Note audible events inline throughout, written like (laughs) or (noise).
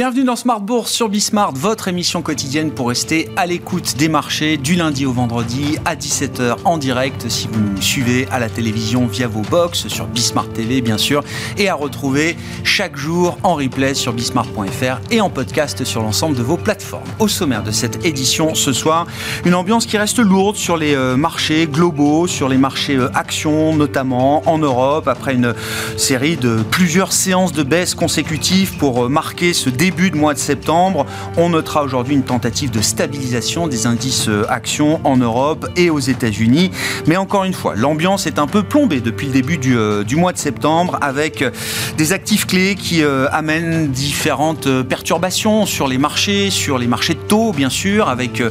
Bienvenue dans Smart Bourse sur Bismart, votre émission quotidienne pour rester à l'écoute des marchés du lundi au vendredi à 17h en direct si vous nous suivez à la télévision via vos box sur Bismart TV bien sûr et à retrouver chaque jour en replay sur bismart.fr et en podcast sur l'ensemble de vos plateformes. Au sommaire de cette édition ce soir, une ambiance qui reste lourde sur les euh, marchés globaux, sur les marchés euh, actions notamment en Europe après une série de plusieurs séances de baisse consécutives pour euh, marquer ce début de mois de septembre. On notera aujourd'hui une tentative de stabilisation des indices euh, actions en Europe et aux États-Unis. Mais encore une fois, l'ambiance est un peu plombée depuis le début du, euh, du mois de septembre avec euh, des actifs clés qui amènent différentes perturbations sur les marchés, sur les marchés de taux bien sûr, avec,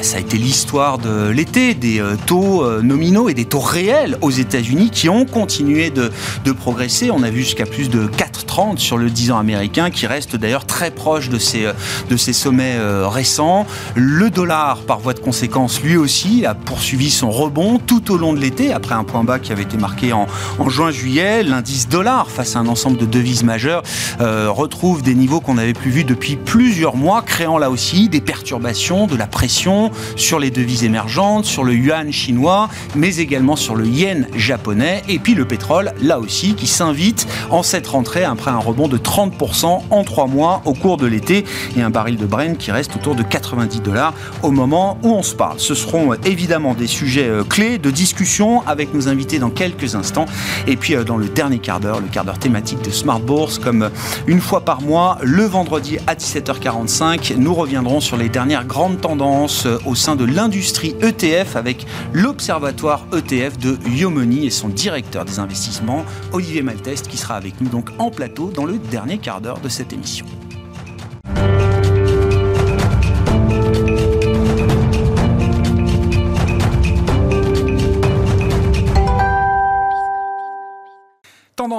ça a été l'histoire de l'été, des taux nominaux et des taux réels aux États-Unis qui ont continué de, de progresser. On a vu jusqu'à plus de 4,30 sur le 10 ans américain qui reste d'ailleurs très proche de ces, de ces sommets euh, récents. Le dollar, par voie de conséquence, lui aussi a poursuivi son rebond tout au long de l'été, après un point bas qui avait été marqué en, en juin-juillet. L'indice dollar, face à un ensemble de devises majeures, euh, retrouve des niveaux qu'on n'avait plus vus depuis plusieurs mois, créant là aussi des perturbations, de la pression sur les devises émergentes, sur le yuan chinois, mais également sur le yen japonais, et puis le pétrole, là aussi, qui s'invite en cette rentrée après un rebond de 30% en trois mois au cours de l'été et un baril de Brent qui reste autour de 90 dollars au moment où on se parle. Ce seront euh, évidemment des sujets euh, clés de discussion avec nos invités dans quelques instants. Et puis euh, dans le dernier quart d'heure, le quart d'heure thématique de Smart Bourse, comme une fois par mois, le vendredi à 17h45, nous reviendrons sur les dernières grandes tendances au sein de l'industrie ETF avec l'observatoire ETF de Yomoni et son directeur des investissements, Olivier Malteste, qui sera avec nous donc en plateau dans le dernier quart d'heure de cette émission.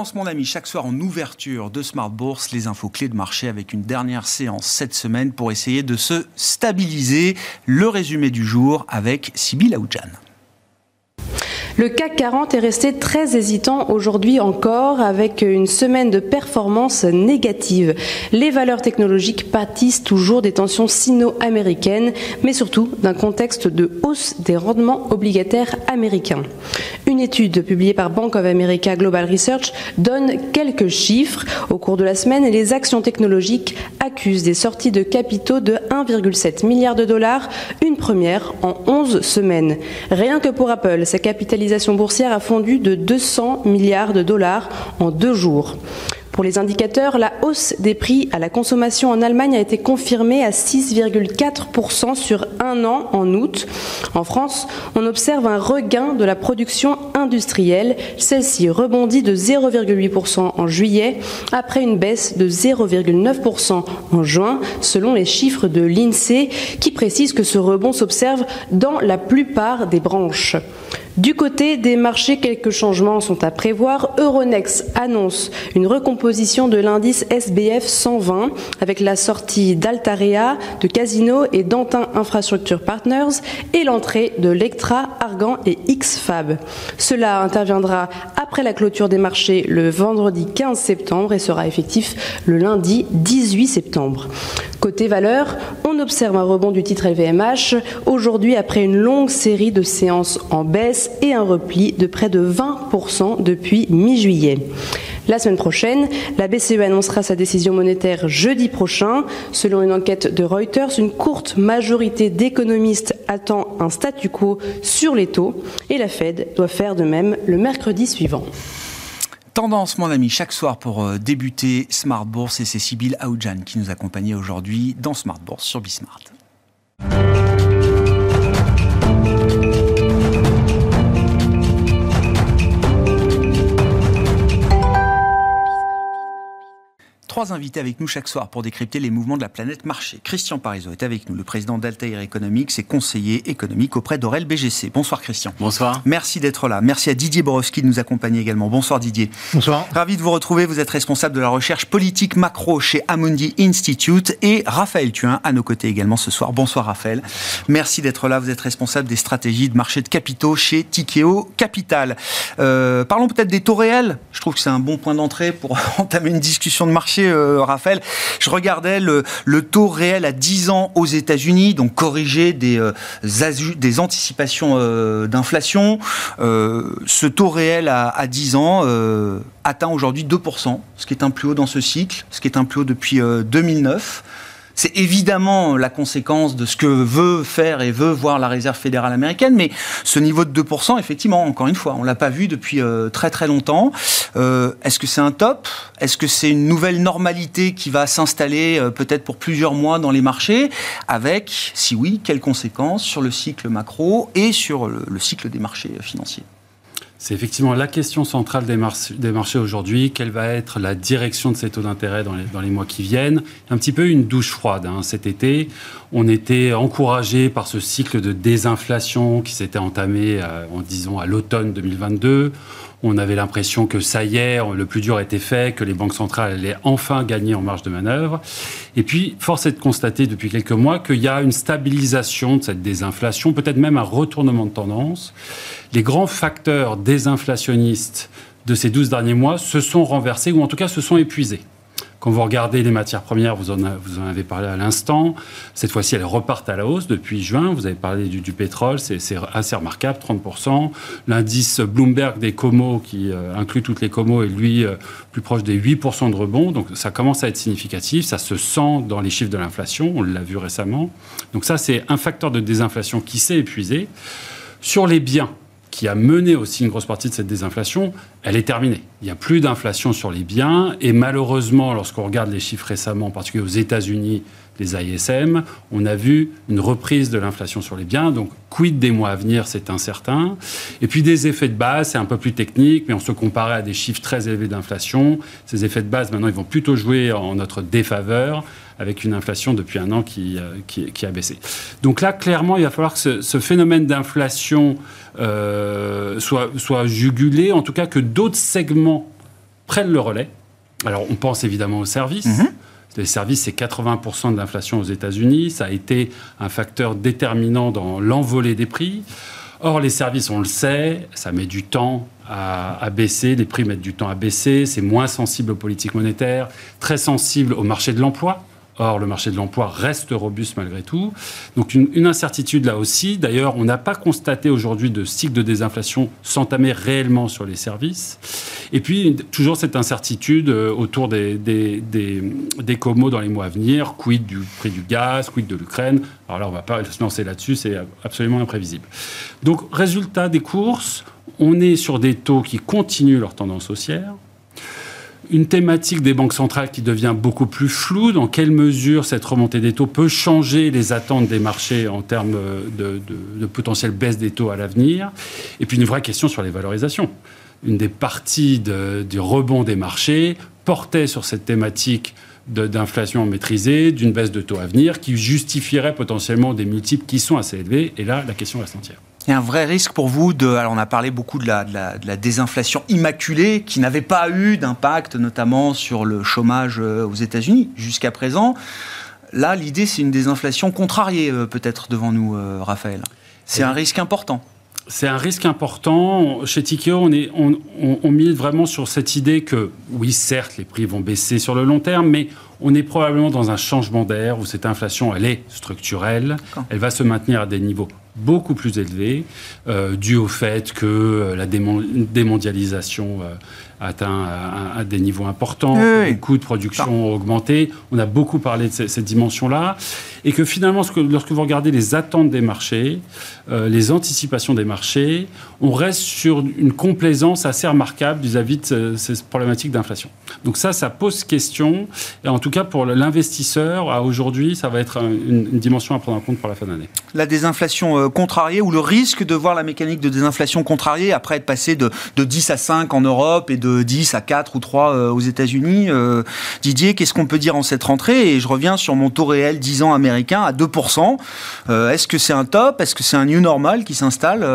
Tendance, mon ami, chaque soir en ouverture de Smart Bourse, les infos clés de marché avec une dernière séance cette semaine pour essayer de se stabiliser. Le résumé du jour avec Sybille Aoudjan. Le CAC 40 est resté très hésitant aujourd'hui encore avec une semaine de performance négative. Les valeurs technologiques pâtissent toujours des tensions sino-américaines, mais surtout d'un contexte de hausse des rendements obligataires américains. Une étude publiée par Bank of America Global Research donne quelques chiffres. Au cours de la semaine, les actions technologiques accusent des sorties de capitaux de 1,7 milliard de dollars, une première en 11 semaines. Rien que pour Apple, sa capitalisation boursière a fondu de 200 milliards de dollars en deux jours. Pour les indicateurs, la hausse des prix à la consommation en Allemagne a été confirmée à 6,4% sur un an en août. En France, on observe un regain de la production industrielle. Celle-ci rebondit de 0,8% en juillet après une baisse de 0,9% en juin, selon les chiffres de l'INSEE qui précisent que ce rebond s'observe dans la plupart des branches. Du côté des marchés, quelques changements sont à prévoir. Euronext annonce une recomposition de l'indice SBF 120 avec la sortie d'Altarea, de Casino et d'Antin Infrastructure Partners et l'entrée de Lectra, Argan et XFAB. Cela interviendra après la clôture des marchés le vendredi 15 septembre et sera effectif le lundi 18 septembre. Côté valeur, on observe un rebond du titre LVMH aujourd'hui après une longue série de séances en baisse et un repli de près de 20% depuis mi-juillet. La semaine prochaine, la BCE annoncera sa décision monétaire jeudi prochain. Selon une enquête de Reuters, une courte majorité d'économistes attend un statu quo sur les taux et la Fed doit faire de même le mercredi suivant. Tendance, mon ami, chaque soir pour euh, débuter Smart Bourse et c'est Sybille Aoudjan qui nous accompagne aujourd'hui dans Smart Bourse sur Bismart. Trois invités avec nous chaque soir pour décrypter les mouvements de la planète marché. Christian Parizeau est avec nous, le président d'Altair Economics et conseiller économique auprès d'Aurel BGC. Bonsoir Christian. Bonsoir. Merci d'être là. Merci à Didier Borowski de nous accompagner également. Bonsoir Didier. Bonsoir. Ravi de vous retrouver. Vous êtes responsable de la recherche politique macro chez Amundi Institute et Raphaël Thuin à nos côtés également ce soir. Bonsoir Raphaël. Merci d'être là. Vous êtes responsable des stratégies de marché de capitaux chez Tikeo Capital. Euh, parlons peut-être des taux réels. Je trouve que c'est un bon point d'entrée pour (laughs) entamer une discussion de marché Raphaël. Je regardais le, taux réel à 10 ans aux États-Unis, donc corrigé des, des anticipations d'inflation. ce taux réel à, à 10 ans atteint aujourd'hui 2%, ce qui est un plus haut dans ce cycle, ce qui est un plus haut depuis 2009. C'est évidemment la conséquence de ce que veut faire et veut voir la Réserve fédérale américaine, mais ce niveau de 2%, effectivement, encore une fois, on ne l'a pas vu depuis euh, très très longtemps. Euh, est-ce que c'est un top? Est-ce que c'est une nouvelle normalité qui va s'installer euh, peut-être pour plusieurs mois dans les marchés? Avec, si oui, quelles conséquences sur le cycle macro et sur le cycle des marchés financiers? C'est effectivement la question centrale des, marchés aujourd'hui. Quelle va être la direction de ces taux d'intérêt dans les, mois qui viennent? Un petit peu une douche froide hein. cet été. On était encouragé par ce cycle de désinflation qui s'était entamé, euh, en disons, à l'automne 2022. On avait l'impression que ça y est, le plus dur était fait, que les banques centrales allaient enfin gagner en marge de manœuvre. Et puis, force est de constater depuis quelques mois qu'il y a une stabilisation de cette désinflation, peut-être même un retournement de tendance. Les grands facteurs désinflationnistes de ces 12 derniers mois se sont renversés, ou en tout cas se sont épuisés. Quand vous regardez les matières premières, vous en, vous en avez parlé à l'instant, cette fois-ci elles repartent à la hausse depuis juin. Vous avez parlé du, pétrole, c'est assez remarquable, 30%. L'indice Bloomberg des comos, qui euh, inclut toutes les comos, est lui euh, plus proche des 8% de rebond. Donc ça commence à être significatif, ça se sent dans les chiffres de l'inflation, on l'a vu récemment. Donc ça c'est un facteur de désinflation qui s'est épuisé. Sur les biens, qui a mené aussi une grosse partie de cette désinflation, elle est terminée. Il n'y a plus d'inflation sur les biens et malheureusement, lorsqu'on regarde les chiffres récemment, en particulier aux États-Unis, les ISM, on a vu une reprise de l'inflation sur les biens. Donc, quid des mois à venir, c'est incertain. Et puis des effets de base, c'est un peu plus technique, mais on se comparait à des chiffres très élevés d'inflation. Ces effets de base, maintenant, ils vont plutôt jouer en notre défaveur avec une inflation depuis un an qui, euh, qui, a baissé. Donc là, clairement, il va falloir que ce, phénomène d'inflation euh, soit, soit jugulé, en tout cas que d'autres segments prennent le relais. Alors, on pense évidemment aux services. Mm-hmm. Les services, c'est 80% de l'inflation aux États-Unis. Ça a été un facteur déterminant dans l'envolée des prix. Or, les services, on le sait, ça met du temps à, baisser, les prix mettent du temps à baisser, c'est moins sensible aux politiques monétaires, très sensible au marché de l'emploi. Or, le marché de l'emploi reste robuste malgré tout. Donc, une, incertitude là aussi. D'ailleurs, on n'a pas constaté aujourd'hui de cycle de désinflation s'entamer réellement sur les services. Et puis, toujours cette incertitude euh, autour des, des, des, comos dans les mois à venir. Quid du prix du gaz, quid de l'Ukraine? Alors là, on ne va pas (laughs) se lancer là-dessus, c'est absolument imprévisible. Donc, résultat des courses, on est sur des taux qui continuent leur tendance haussière une thématique des banques centrales qui devient beaucoup plus floue. Dans quelle mesure cette remontée des taux peut changer les attentes des marchés en termes de, de, potentielle baisse des taux à l'avenir? Et puis une vraie question sur les valorisations. Une des parties du rebond des marchés portait sur cette thématique d'inflation maîtrisée, d'une baisse de taux à venir, qui justifierait potentiellement des multiples qui sont assez élevés. Et là, la question reste entière. Il y a un vrai risque pour vous de. Alors, on a parlé beaucoup de la, de la, désinflation immaculée qui n'avait pas eu d'impact, notamment sur le chômage euh, aux États-Unis jusqu'à présent. Là, l'idée, c'est une désinflation contrariée, euh, peut-être, devant nous, euh, Raphaël. C'est un risque important. C'est un risque important. Chez Tikeo, on, est, on, on, mise vraiment sur cette idée que, oui, certes, les prix vont baisser sur le long terme, mais on est probablement dans un changement d'air où cette inflation, elle est structurelle. Elle va se maintenir à des niveaux beaucoup plus élevé, euh, dû au fait que euh, la démondialisation euh, atteint à, des niveaux importants, les coûts de production ont augmenté. On a beaucoup parlé de cette, dimension-là. Et que finalement, lorsque vous regardez les attentes des marchés, les anticipations des marchés, on reste sur une complaisance assez remarquable vis-à-vis de ces problématiques d'inflation. Donc ça, ça pose question. Et en tout cas, pour l'investisseur, à aujourd'hui, ça va être une, dimension à prendre en compte pour la fin d'année. La désinflation contrariée ou le risque de voir la mécanique de désinflation contrariée après être passé de, 10 à 5 en Europe et de 10 à 4 ou 3 euh, aux États-Unis. Euh, Didier, qu'est-ce qu'on peut dire en cette rentrée? Et je reviens sur mon taux réel 10 ans américain à 2%. Euh, est-ce que c'est un top? Est-ce que c'est un new normal qui s'installe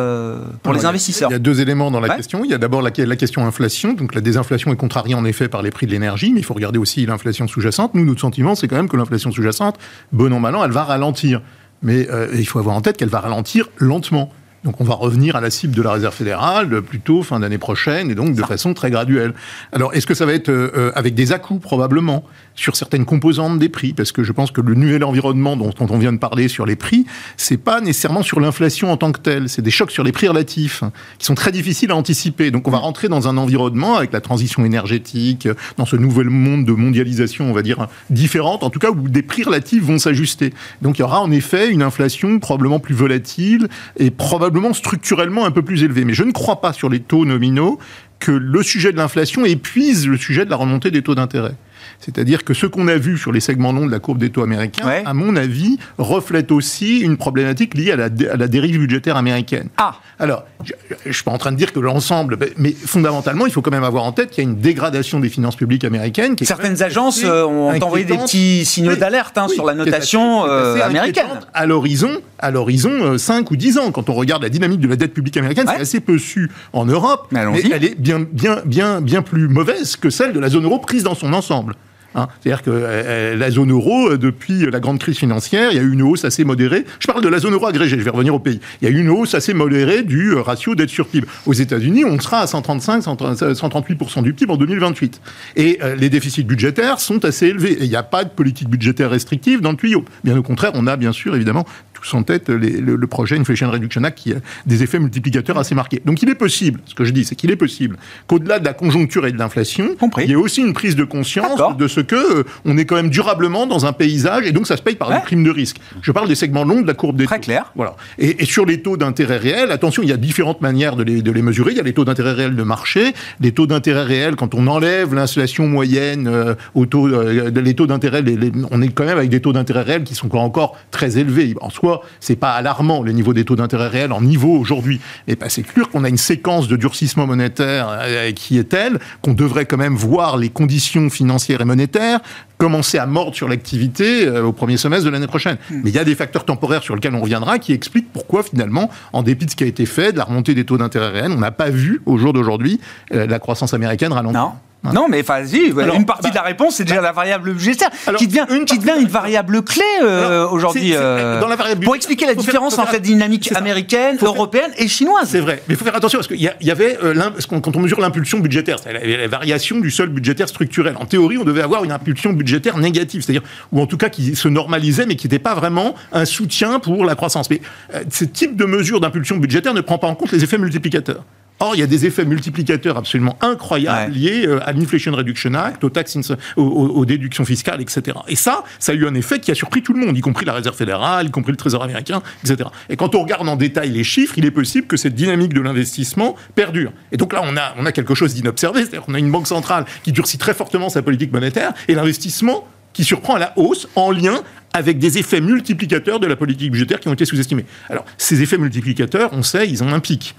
pour les investisseurs? Il y a deux éléments dans la question. Il y a d'abord la, la, question inflation. Donc la désinflation est contrariée en effet par les prix de l'énergie, mais il faut regarder aussi l'inflation sous-jacente. Nous, notre sentiment, c'est quand même que l'inflation sous-jacente, bon an, mal an, elle va ralentir. Mais euh, il faut avoir en tête qu'elle va ralentir lentement. Donc on va revenir à la cible de la Réserve fédérale plutôt fin d'année prochaine et donc de façon très graduelle. Alors est-ce que ça va être avec des à-coups probablement sur certaines composantes des prix? Parce que je pense que le nouvel environnement dont, on vient de parler sur les prix, c'est pas nécessairement sur l'inflation en tant que telle, c'est des chocs sur les prix relatifs qui sont très difficiles à anticiper. Donc on va rentrer dans un environnement avec la transition énergétique, dans ce nouvel monde de mondialisation, on va dire, différente, en tout cas où des prix relatifs vont s'ajuster. Donc il y aura en effet une inflation probablement plus volatile et probablement structurellement un peu plus élevée. Mais je ne crois pas sur les taux nominaux que le sujet de l'inflation épuise le sujet de la remontée des taux d'intérêt. C'est-à-dire que ce qu'on a vu sur les segments longs de la courbe des taux américains, à mon avis, reflète aussi une problématique liée à la, à la dérive budgétaire américaine. Ah Alors, je ne suis pas en train de dire que l'ensemble, mais fondamentalement, il faut quand même avoir en tête qu'il y a une dégradation des finances publiques américaines. Qui Certaines agences euh, ont envoyé des petits signaux d'alerte hein, sur la notation euh, américaine. À l'horizon, à l'horizon 5 euh, ou 10 ans, quand on regarde la dynamique de la dette publique américaine, c'est assez peu su en Europe, mais, mais elle est bien, bien, bien, bien plus mauvaise que celle de la zone euro prise dans son ensemble. Hein. C'est-à-dire que euh, euh, la zone euro, euh, depuis la grande crise financière, il y a eu une hausse assez modérée. Je parle de la zone euro agrégée, je vais revenir au pays. Il y a eu une hausse assez modérée du ratio dette sur PIB. Aux États-Unis, on sera à 135, 138% du PIB en 2028. Et les déficits budgétaires sont assez élevés. Et il n'y a pas de politique budgétaire restrictive dans le tuyau. Bien au contraire, on a bien sûr évidemment tous en tête le, projet Inflation Reduction Act qui a des effets multiplicateurs assez marqués. Donc il est possible, ce que je dis, c'est qu'il est possible qu'au-delà de la conjoncture et de l'inflation, il y ait aussi une prise de conscience de ce que euh, on est quand même durablement dans un paysage et donc ça se paye par une prime de risque. Je parle des segments longs de la courbe des Très clair. Voilà. Et, sur les taux d'intérêt réels, attention, il y a différentes manières de les, de les, mesurer. Il y a les taux d'intérêt réels de marché, les taux d'intérêt réels quand on enlève l'inflation moyenne euh, aux taux, euh, les taux d'intérêt, on est quand même avec des taux d'intérêt réels qui sont encore très élevés. En soi, c'est pas alarmant le niveau des taux d'intérêt réels en niveau aujourd'hui. Mais bah, c'est clair qu'on a une séquence de durcissement monétaire qui est telle qu'on devrait quand même voir les conditions financières et monétaires commencer à mordre sur l'activité euh, au premier semestre de l'année prochaine. Hmm. Mais il y a des facteurs temporaires sur lesquels on reviendra qui expliquent pourquoi finalement, en dépit de ce qui a été fait, de la remontée des taux d'intérêt réels, on n'a pas vu au jour d'aujourd'hui euh, la croissance américaine ralentir. Non, mais vas-y, une partie de la bah, réponse, c'est déjà la variable budgétaire, qui devient, une, qui devient une variable clé euh, aujourd'hui. Euh, pour expliquer la différence entre la dynamique américaine, européenne et chinoise. C'est vrai, mais il faut faire attention parce qu'il y, avait, euh, quand on mesure l'impulsion budgétaire, c'est la, variation du sol budgétaire structurel. En théorie, on devait avoir une impulsion budgétaire négative, c'est-à-dire, ou en tout cas qui se normalisait, mais qui n'était pas vraiment un soutien pour la croissance. Mais ce type de mesure d'impulsion budgétaire ne prend pas en compte les effets multiplicateurs. Or, il y a des effets multiplicateurs absolument incroyables liés euh, à l'Inflation Reduction Act, aux taxes, aux, déductions fiscales, etc. Et ça, ça a eu un effet qui a surpris tout le monde, y compris la Réserve fédérale, y compris le Trésor américain, etc. Et quand on regarde en détail les chiffres, il est possible que cette dynamique de l'investissement perdure. Et donc là, on a, on a quelque chose d'inobservé, c'est-à-dire qu'on a une banque centrale qui durcit très fortement sa politique monétaire et l'investissement qui surprend à la hausse en lien avec des effets multiplicateurs de la politique budgétaire qui ont été sous-estimés. Alors, ces effets multiplicateurs, on sait, ils ont un pic.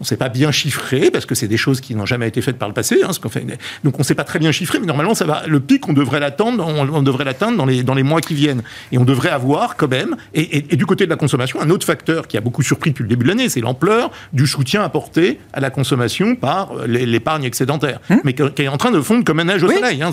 On ne sait pas bien chiffrer, parce que c'est des choses qui n'ont jamais été faites par le passé. Hein, ce fait. Donc on ne sait pas très bien chiffrer, mais normalement, ça va, le pic, on devrait l'attendre, on, devrait l'atteindre dans les, dans les mois qui viennent. Et on devrait avoir quand même, et, du côté de la consommation, un autre facteur qui a beaucoup surpris depuis le début de l'année, c'est l'ampleur du soutien apporté à la consommation par euh, l'épargne excédentaire, hum? mais qui est en train de fondre comme un neige au soleil. Hein,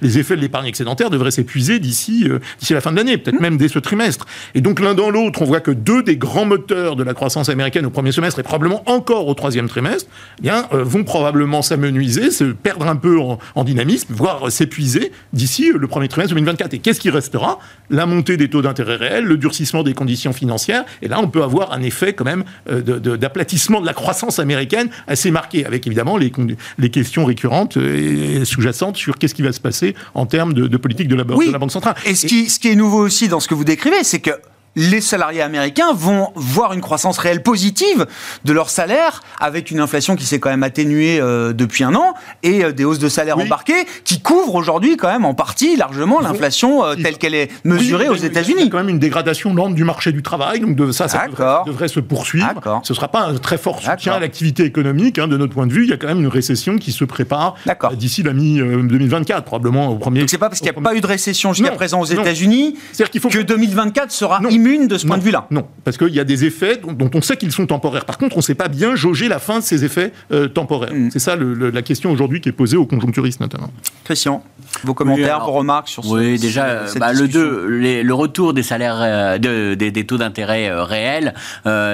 les effets de l'épargne excédentaire devraient s'épuiser d'ici euh, d'ici la fin de l'année, peut-être hum? même dès ce trimestre. Et donc l'un dans l'autre, on voit que deux des grands moteurs de la croissance américaine au premier semestre et probablement encore au troisième trimestre, eh bien, euh, vont probablement s'amenuiser, se perdre un peu en, dynamisme, voire s'épuiser d'ici euh, le premier trimestre 2024. Et qu'est-ce qui restera? La montée des taux d'intérêt réels, le durcissement des conditions financières. Et là, on peut avoir un effet quand même euh, d'aplatissement de, la croissance américaine assez marqué, avec évidemment les, les questions récurrentes et sous-jacentes sur qu'est-ce qui va se passer en termes de, politique de la, de la Banque centrale. Et ce, qui, ce qui est nouveau aussi dans ce que vous décrivez, c'est que les salariés américains vont voir une croissance réelle positive de leur salaire avec une inflation qui s'est quand même atténuée euh, depuis un an et euh, des hausses de salaire embarquées qui couvrent aujourd'hui quand même en partie largement l'inflation euh, telle qu'elle est mesurée aux États-Unis. Il y a quand même une dégradation lente du marché du travail, donc de, ça, ça devrait, se poursuivre. Ce ne sera pas un très fort soutien à l'activité économique, hein, de notre point de vue. Il y a quand même une récession qui se prépare d'ici la mi-2024, probablement au premier. Donc c'est pas parce qu'il n'y a pas eu de récession jusqu'à présent aux États-Unis que, que 2024 sera immuable immune de ce point de vue-là. Non, parce qu'il y a des effets dont, on sait qu'ils sont temporaires. Par contre, on ne sait pas bien jauger la fin de ces effets euh, temporaires. Mm. C'est ça la question aujourd'hui qui est posée aux conjoncturistes notamment. Christian, vos commentaires, vos remarques sur ce Oui, déjà, bah, le, deux, le retour des salaires, euh, de, des, taux d'intérêt euh, réels,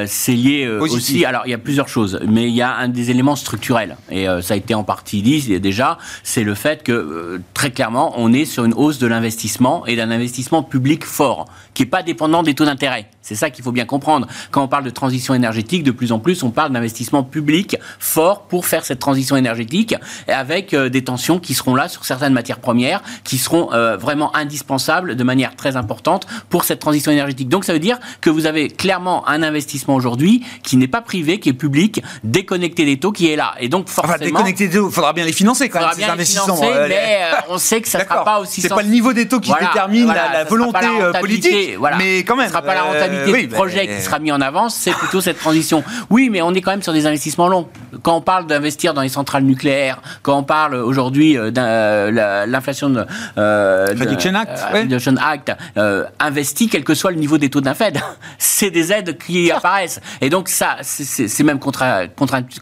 c'est lié aussi. Alors, il y a plusieurs choses, mais il y a un des éléments structurels, et ça a été en partie dit déjà, c'est le fait que très clairement, on est sur une hausse de l'investissement et d'un investissement public fort, qui n'est pas dépendant des taux d'intérêt. C'est ça qu'il faut bien comprendre. Quand on parle de transition énergétique, de plus en plus, on parle d'investissement public fort pour faire cette transition énergétique, avec euh, des tensions qui seront là sur certaines matières premières, qui seront euh, vraiment indispensables de manière très importante pour cette transition énergétique. Donc ça veut dire que vous avez clairement un investissement aujourd'hui qui n'est pas privé, qui est public, déconnecté des taux, qui est là. Et donc forcément, enfin, déconnecté des taux, il faudra bien les financer quand même ces investissements. Financer, euh, mais on sait que ça ne sera pas aussi. C'est pas le niveau des taux qui détermine la, volonté politique, voilà. mais quand même. Ce sera pas la rentabilité du projet qui sera mis en avant, c'est plutôt cette transition. Oui, mais on est quand même sur des investissements longs. Quand on parle d'investir dans les centrales nucléaires, quand on parle aujourd'hui euh, de euh, l'inflation de euh, Reduction Act, Reduction Act investi quel que soit le niveau des taux d'un (laughs) Fed, c'est des aides qui apparaissent. Et donc ça, c'est même contra,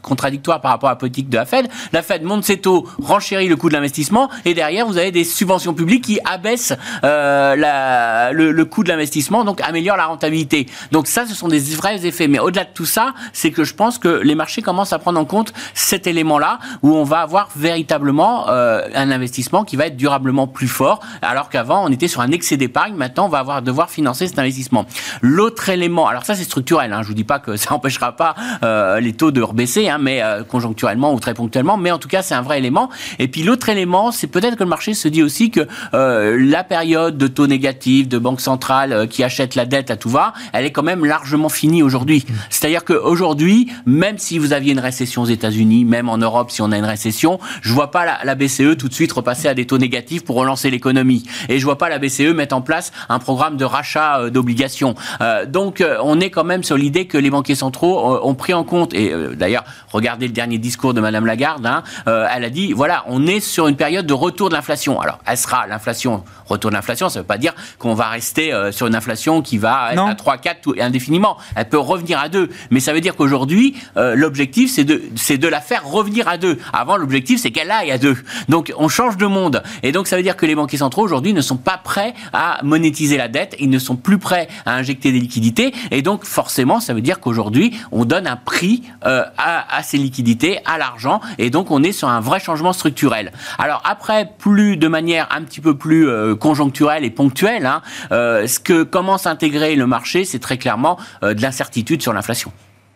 contradictoire par rapport à la politique de la Fed. La Fed monte ses taux, renchérit le coût de l'investissement, et derrière vous avez des subventions publiques qui abaissent la, le, le coût de l'investissement, donc améliorent la rentabilité. Donc ça, ce sont des vrais effets. Mais au-delà de tout ça, c'est que je pense que les marchés commencent à prendre en compte cet élément-là, où on va avoir véritablement euh, un investissement qui va être durablement plus fort, alors qu'avant, on était sur un excès d'épargne. Maintenant, on va avoir, devoir financer cet investissement. L'autre élément, alors ça, c'est structurel. Hein, je vous dis pas que ça (laughs) n'empêchera pas euh, les taux de rebaisser, hein, mais euh, conjoncturellement ou très ponctuellement. Mais en tout cas, c'est un vrai élément. Et puis l'autre élément, c'est peut-être que le marché se dit aussi que la période de taux négatifs, de banque centrale qui achète la dette à tout va, elle est quand même largement finie aujourd'hui. C'est-à-dire qu'aujourd'hui, même si vous aviez une récession aux États-Unis, même en Europe, si on a une récession, je vois pas la, BCE tout de suite repasser à des taux négatifs pour relancer l'économie. Et je vois pas la BCE mettre en place un programme de rachat euh, d'obligations. Euh, donc, euh, on est quand même sur l'idée que les banquiers centraux ont pris en compte, et d'ailleurs, regardez le dernier discours de Madame Lagarde, hein, elle a dit, voilà, on est sur une période de retour de l'inflation. Alors, elle sera l'inflation, retour de l'inflation, ça veut pas dire qu'on va rester sur une inflation qui va être à 3, 4 tout, indéfiniment. Elle peut revenir à 2. Mais ça veut dire qu'aujourd'hui, euh, l'objectif, c'est de, c'est de la faire revenir à 2. Avant, l'objectif, c'est qu'elle aille à 2. Donc, on change de monde. Et donc, ça veut dire que les banquiers centraux, aujourd'hui, ne sont pas prêts à monétiser la dette. Ils ne sont plus prêts à injecter des liquidités. Et donc, forcément, ça veut dire qu'aujourd'hui, on donne un prix euh, à, à ces liquidités, à l'argent. Et donc, on est sur un vrai changement structurel. Alors, après, plus de manière un petit peu plus euh, conjoncturelle et ponctuelle, hein, ce que commence à intégrer le marché, c'est très clairement euh, de l'incertitude sur l'inflation.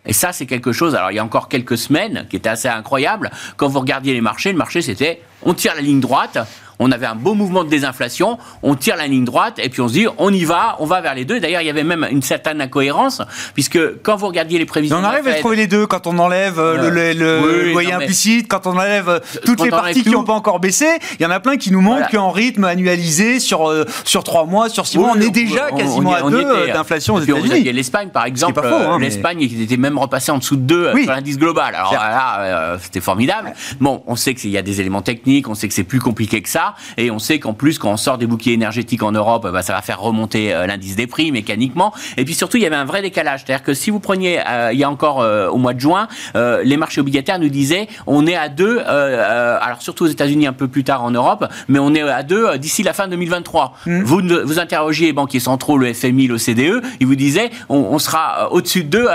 Et ça, c'est quelque chose. Alors, il y a encore quelques semaines qui était assez incroyable. Quand vous regardiez les marchés, le marché, c'était on tire la ligne droite, on avait un beau mouvement de désinflation, on tire la ligne droite et puis on se dit on y va, on va vers les deux. D'ailleurs, il y avait même une certaine incohérence puisque quand vous regardiez les prévisions, on arrive à trouver les deux quand on enlève euh, le, loyer implicite, quand on enlève euh, toutes les parties qui n'ont pas encore baissé. Il y en a plein qui nous montrent qu'en rythme annualisé sur euh, sur trois mois, sur six mois, on est déjà quasiment à deux d'inflation aux États-Unis. Il y a l'Espagne par exemple, hein, l'Espagne qui était même repassée en dessous de deux sur l'indice global. Alors là, c'était formidable. Bon, on sait qu'il y a des éléments techniques, on sait que c'est plus compliqué que ça. Et on sait qu'en plus, quand on sort des bouquets énergétiques en Europe, bah, ça va faire remonter euh, l'indice des prix mécaniquement. Et puis surtout, il y avait un vrai décalage. C'est-à-dire que si vous preniez, euh, il y a encore euh, au mois de juin, les marchés obligataires nous disaient, on est à deux, alors surtout aux États-Unis un peu plus tard en Europe, mais on est à deux d'ici la fin 2023. Mmh. Vous, vous interrogiez les banquiers centraux, le FMI, l'OCDE, ils vous disaient, on, sera au-dessus de deux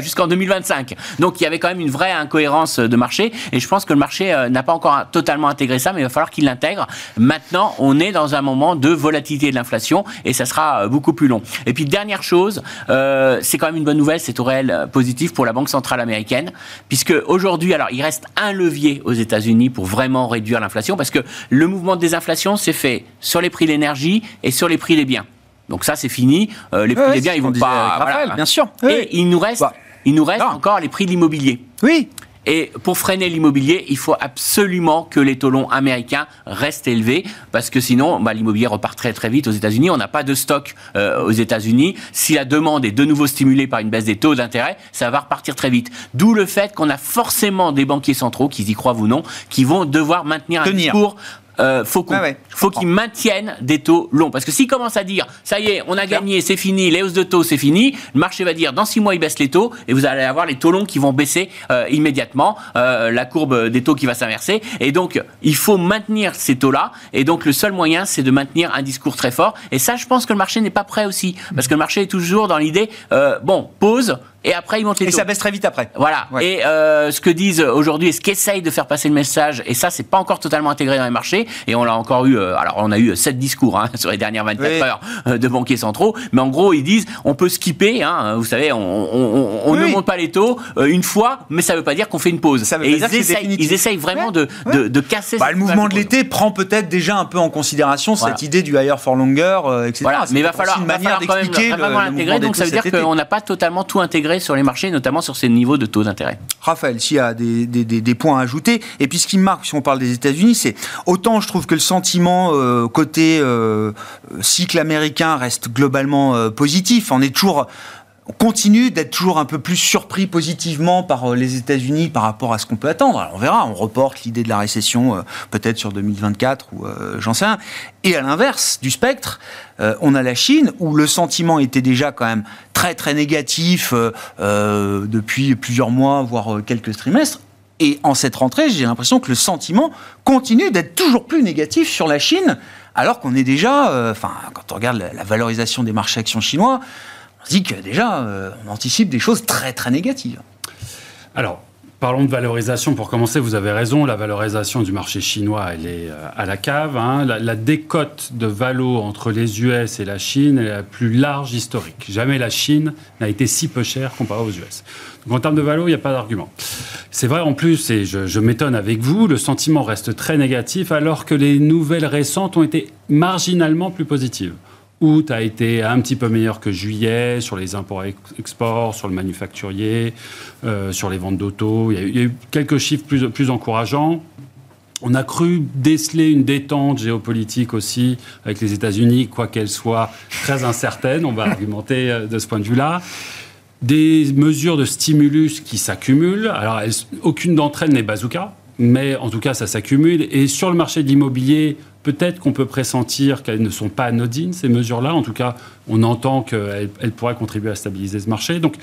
jusqu'en 2025. Donc il y avait quand même une vraie incohérence de marché. Et je pense que le marché n'a pas encore totalement intégré ça, mais il va falloir qu'il l'intègre. Maintenant, on est dans un moment de volatilité de l'inflation et ça sera euh, beaucoup plus long. Et puis, dernière chose, euh, c'est quand même une bonne nouvelle, c'est au réel euh, positif pour la Banque centrale américaine, puisque aujourd'hui, alors, il reste un levier aux États-Unis pour vraiment réduire l'inflation, parce que le mouvement de désinflation s'est fait sur les prix de l'énergie et sur les prix des biens. Donc ça, c'est fini. les prix des biens, ils vont pas. bien sûr. Et il nous reste, bah. il nous reste encore les prix de l'immobilier. Oui. Et pour freiner l'immobilier, il faut absolument que les taux longs américains restent élevés, parce que sinon, bah, l'immobilier repart très très vite aux États-Unis. On n'a pas de stock euh, aux États-Unis. Si la demande est de nouveau stimulée par une baisse des taux d'intérêt, ça va repartir très vite. D'où le fait qu'on a forcément des banquiers centraux, qui y croient ou non, qui vont devoir maintenir un discours euh, faut ouais, comprends. qu'ils maintiennent des taux longs. Parce que s'ils commencent à dire, ça y est, on a gagné, c'est fini, les hausses de taux, c'est fini, le marché va dire, dans six mois, il baisse les taux, et vous allez avoir les taux longs qui vont baisser euh, immédiatement, euh, la courbe des taux qui va s'inverser. Et donc, il faut maintenir ces taux-là. Et donc, le seul moyen, c'est de maintenir un discours très fort. Et ça, je pense que le marché n'est pas prêt aussi. Parce que le marché est toujours dans l'idée, euh, bon, pause, et après, il monte les Et taux. ça baisse très vite après. Voilà. Ouais. Et euh, ce que disent aujourd'hui et ce qu'essayent de faire passer le message, et ça, c'est pas encore totalement intégré dans les marchés. Et on l'a encore eu. euh, alors, on a eu sept discours hein, (laughs) sur les dernières 24 Oui. heures euh, de banquiers centraux. Mais en gros, ils disent, on peut skipper. Hein, vous savez, on, on- on- on Oui, ne monte pas les taux euh, une fois, mais ça veut pas dire qu'on fait une pause. Ça veut et pas dire ils essayent, ils vraiment Ouais. de, de, de casser. Bah, le mouvement de l'été prend peut-être déjà un peu en considération Voilà. cette idée du higher for longer, euh, etc. Voilà, mais il va falloir, une va manière falloir quand même d'expliquer le, vraiment le l'intégrer. Donc ça veut dire qu'on n'a pas totalement tout intégré sur les marchés, notamment sur ces niveaux de taux d'intérêt. Raphaël, s'il y a des, points à ajouter, et puis ce qui me marque, si on parle des États-Unis, c'est autant je trouve que le sentiment euh, côté euh, cycle américain reste globalement euh, positif. On est toujours, continue d'être toujours un peu plus surpris positivement par euh, les États-Unis par rapport à ce qu'on peut attendre. Alors on verra, on reporte l'idée de la récession euh, peut-être sur 2024 ou euh, j'en sais rien. Et à l'inverse du spectre, on a la Chine où le sentiment était déjà quand même très très négatif depuis plusieurs mois, voire quelques trimestres. Et en cette rentrée, j'ai l'impression que le sentiment continue d'être toujours plus négatif sur la Chine, alors qu'on est déjà, enfin, quand on regarde la valorisation des marchés actions chinois, on se dit que déjà, euh, on anticipe des choses très très négatives. Alors, parlons de valorisation. Pour commencer, vous avez raison, la valorisation du marché chinois, elle est euh, à la cave. hein. La, décote de valo entre les US et la Chine est la plus large historique. Jamais la Chine n'a été si peu chère comparée aux US. Donc, en termes de valo, il n'y a pas d'argument. C'est vrai en plus, et je m'étonne avec vous, le sentiment reste très négatif alors que les nouvelles récentes ont été marginalement plus positives. Août a été un petit peu meilleur que juillet sur les imports-exports, sur le manufacturier, euh, sur les ventes d'auto. Il, y a eu- il y a eu quelques chiffres plus, plus encourageants. On a cru déceler une détente géopolitique aussi avec les États-Unis, quoiqu'elle soit très incertaine. On va (laughs) argumenter euh, de ce point de vue-là. Des mesures de stimulus qui s'accumulent. Alors, elles- aucune d'entre elles n'est bazooka, mais en tout cas, ça s'accumule. Et sur le marché de l'immobilier, peut-être qu'on peut pressentir qu'elles ne sont pas anodines, ces mesures-là. En tout cas, on entend qu'elles elles pourraient contribuer à stabiliser ce marché. Donc,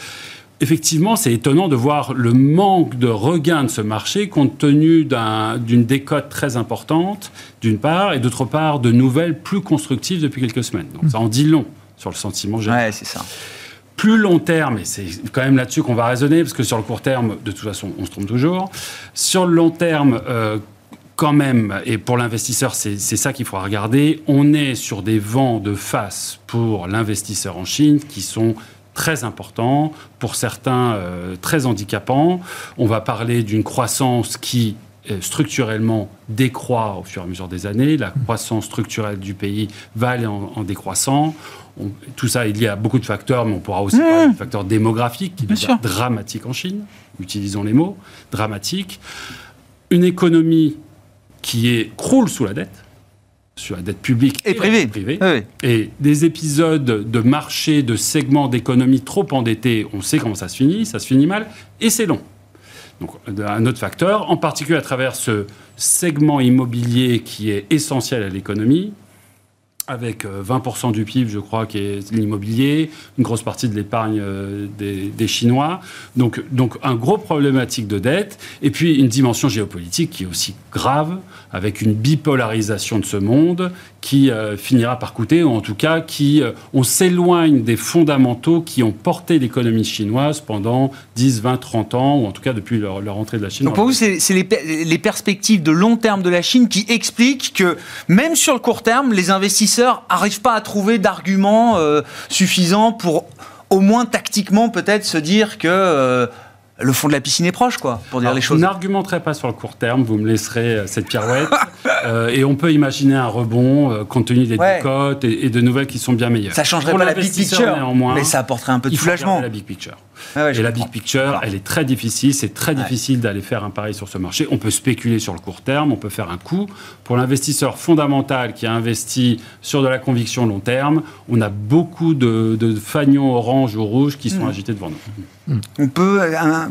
Effectivement, c'est étonnant de voir le manque de regain de ce marché compte tenu d'un- d'une décote très importante, d'une part, et d'autre part, de nouvelles plus constructives depuis quelques semaines. Donc ça en dit long sur le sentiment général. Ouais, c'est ça. Plus long terme, et c'est quand même là-dessus qu'on va raisonner, parce que sur le court terme, de toute façon, on se trompe toujours. Sur le long terme, euh, quand même, et pour l'investisseur, c'est ça qu'il faudra regarder, on est sur des vents de face pour l'investisseur en Chine qui sont très importants, pour certains euh, très handicapants. On va parler d'une croissance qui euh, structurellement décroît au fur et à mesure des années. La croissance structurelle du pays va aller en, en décroissant. On- tout ça est lié à beaucoup de facteurs, mais on pourra aussi parler de facteurs démographiques qui sont dramatiques en Chine. Utilisons les mots dramatiques. Une économie qui est, croule sous la dette, sur la dette publique Et privée. Oui. Et des épisodes de marché, de segments d'économie trop endettés, on sait comment ça se finit, ça se finit mal, et c'est long. Donc, un autre facteur, en particulier à travers ce segment immobilier qui est essentiel à l'économie, avec euh, 20% du PIB, je crois, qui est l'immobilier, une grosse partie de l'épargne euh, des, des Chinois. Donc, donc, un gros problématique de dette, et puis une dimension géopolitique qui est aussi grave, avec une bipolarisation de ce monde qui euh, finira par coûter, ou en tout cas, qui, euh, on s'éloigne des fondamentaux qui ont porté l'économie chinoise pendant 10, 20, 30 ans, ou en tout cas depuis leur, leur entrée de la Chine. Donc pour vous, c'est les, les perspectives de long terme de la Chine qui expliquent que même sur le court terme, les investisseurs n'arrivent pas à trouver d'arguments euh, suffisants pour au moins tactiquement peut-être se dire que euh, le fond de la piscine est proche, quoi, pour dire Alors, les Je choses. n'argumenterai pas sur le court terme, vous me laisserez euh, cette pirouette. (laughs) Euh, et on peut imaginer un rebond euh, compte tenu des Ouais. décotes et, et de nouvelles qui sont bien meilleures. Ça changerait Pour pas la big picture, néanmoins, mais ça apporterait un peu de soulagement. la big picture. et la big picture, elle est très difficile. C'est très difficile d'aller faire un pari sur ce marché. On peut spéculer sur le court terme, on peut faire un coup. Pour l'investisseur fondamental qui a investi sur de la conviction long terme, on a beaucoup de, de fagnons orange ou rouge qui sont mm. agités devant nous. On peut un,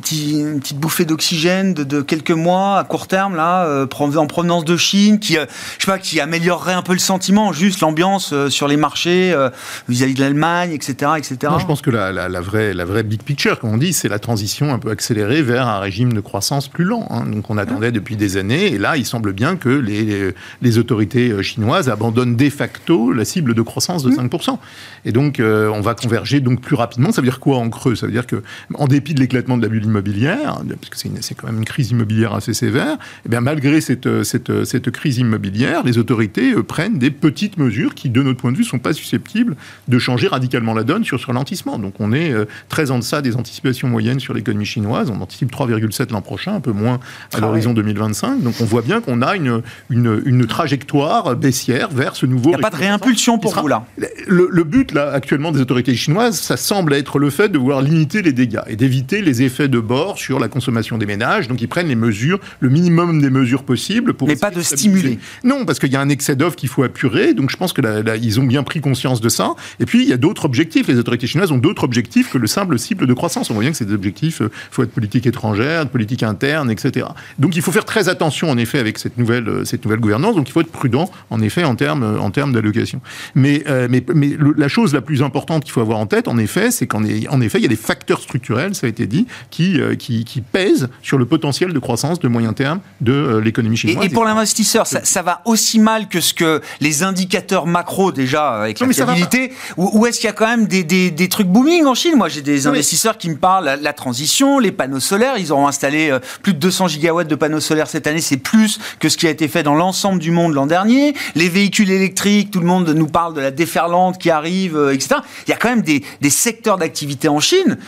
petit, une petite bouffée d'oxygène de, quelques mois à court terme là, euh, en provenance de Chine, qui, euh, je sais pas, qui améliorerait un peu le sentiment, juste l'ambiance euh, sur les marchés vis-à-vis de l'Allemagne, etc., etc. je pense que la, la, vraie, la vraie big picture, comme on dit, c'est la transition un peu accélérée vers un régime de croissance plus lent. Hein. Donc on attendait depuis des années, et là, il semble bien que les, les, autorités chinoises abandonnent de facto la cible de croissance de 5%. Et donc on va converger donc plus rapidement. Ça veut dire quoi en creux? C'est-à-dire que, en dépit de l'éclatement de la bulle immobilière, parce que c'est quand même une crise immobilière assez sévère, et eh bien malgré cette, cette, cette, crise immobilière, les autorités euh, prennent des petites mesures qui, de notre point de vue, ne sont pas susceptibles de changer radicalement la donne sur ce ralentissement. Donc on est euh, très en deçà des anticipations moyennes sur l'économie chinoise. On anticipe 3,7 l'an prochain, un peu moins à ah l'horizon 2025. Donc on voit bien qu'on a une, une, une, trajectoire baissière vers ce nouveau. Il n'y a pas de réimpulsion pour vous là? Le, le, but là actuellement des autorités chinoises, ça semble être le fait de vouloir limiter les dégâts et d'éviter les effets de bord sur la consommation des ménages. Donc ils prennent les mesures, le minimum des mesures possibles pour. Mais pas de stimuler. Non, parce qu'il y a un excès d'offres qu'il faut apurer. Donc je pense que ils ont bien pris conscience de ça. Et puis il y a d'autres objectifs. Les autorités chinoises ont d'autres objectifs que le simple cible de croissance. On voit bien que c'est des objectifs. Il euh, faut être politique étrangère, politique interne, etc. Donc il faut faire très attention en effet avec cette nouvelle euh, cette nouvelle gouvernance. Donc il faut être prudent en effet en termes en termes d'allocation. Mais mais mais la chose la plus importante qu'il faut avoir en tête, en effet, c'est qu'en en effet il y a des facteurs structurels, ça a été dit, qui, euh, qui, qui pèsent sur le potentiel de croissance de moyen terme de euh, l'économie chinoise. Et, pour l'investisseur, ça, va aussi mal que ce que les indicateurs macro déjà avec la stabilité, ou, est-ce qu'il y a quand même des, des, trucs booming en Chine? Moi, j'ai des investisseurs qui me parlent la, la transition, les panneaux solaires. Ils auront installé euh, plus de 200 gigawatts de panneaux solaires cette année. C'est plus que ce qui a été fait dans l'ensemble du monde l'an dernier. Les véhicules électriques, tout le monde nous parle de la déferlante qui arrive, etc. Il y a quand même des, des secteurs d'activité en Chine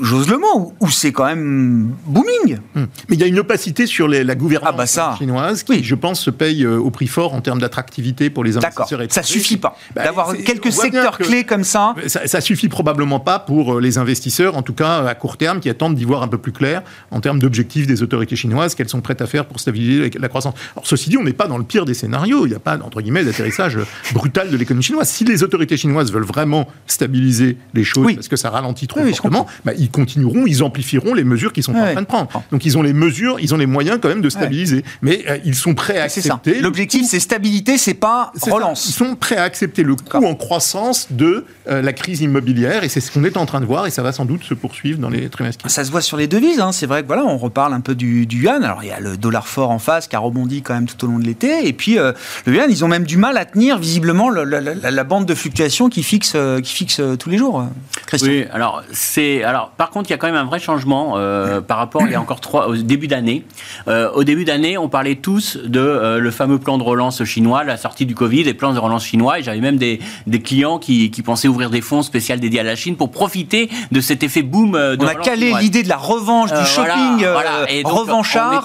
j'ose le mot, où c'est quand même booming. Hmm. Mais il y a une opacité sur la gouvernance ah bah chinoise qui, je pense, se paye euh, au prix fort en termes d'attractivité pour les investisseurs. Ça suffit pas. Bah, D'avoir quelques secteurs clés comme ça. ça. ça. suffit probablement pas pour euh, les investisseurs, en tout cas à court terme, qui attendent d'y voir un peu plus clair en termes d'objectifs des autorités chinoises, qu'elles sont prêtes à faire pour stabiliser la croissance. Alors ceci dit, on n'est pas dans le pire des scénarios. Il n'y a pas, entre guillemets, d'atterrissage (laughs) brutal de l'économie chinoise. Si les autorités chinoises veulent vraiment stabiliser les choses, parce que ça ralentit trop fortement, bah, ils continueront, ils amplifieront les mesures qu'ils sont en train de prendre. Donc ils ont les mesures, ils ont les moyens quand même de stabiliser. Mais euh, ils sont prêts à accepter. L'objectif, c'est stabilité, c'est pas relance. Ils sont prêts à accepter le coût en croissance de euh, la crise immobilière et c'est ce qu'on est en train de voir et ça va sans doute se poursuivre dans les trimestres. Ça se voit sur les devises. Hein. C'est vrai que voilà, on reparle un peu du, yuan. Alors il y a le dollar fort en face qui a rebondi quand même tout au long de l'été. Et puis euh, le yuan, ils ont même du mal à tenir visiblement la, bande de fluctuation qui fixe, qui fixe tous les jours. Christian. Oui, alors c'est alors par contre il y a quand même un vrai changement euh, par rapport il y a encore trois au début d'année. Euh, au début d'année, on parlait tous de euh, le fameux plan de relance chinois, la sortie du Covid, les plans de relance chinois. Et j'avais même des, des clients qui, qui, pensaient ouvrir des fonds spéciaux dédiés à la Chine pour profiter de cet effet boom. De on a calé l'idée de la revanche du shopping voilà, Et revanchard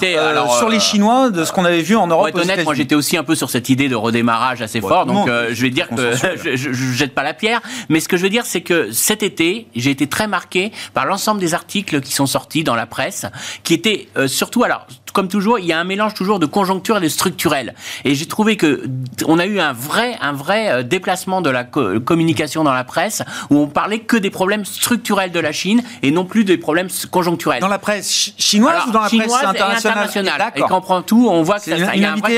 sur les Chinois de ce qu'on avait vu en Europe. Pour être honnête, moi j'étais aussi un peu sur cette idée de redémarrage assez fort. Donc je vais dire que (laughs) je, je, je jette pas la pierre, mais ce que je veux dire, c'est que cet été, j'ai été très marqué par l'ensemble des articles qui sont sortis dans la presse, qui étaient euh, surtout, alors comme toujours, il y a un mélange toujours de conjoncture et de structurel. Et j'ai trouvé que on a eu un vrai, un vrai euh, déplacement de la communication dans la presse où on parlait que des problèmes structurels de la Chine et non plus des problèmes conjoncturels. Dans la presse chinoise ou dans la presse internationale, et, quand on prend tout, on voit que ça, il y a un vrai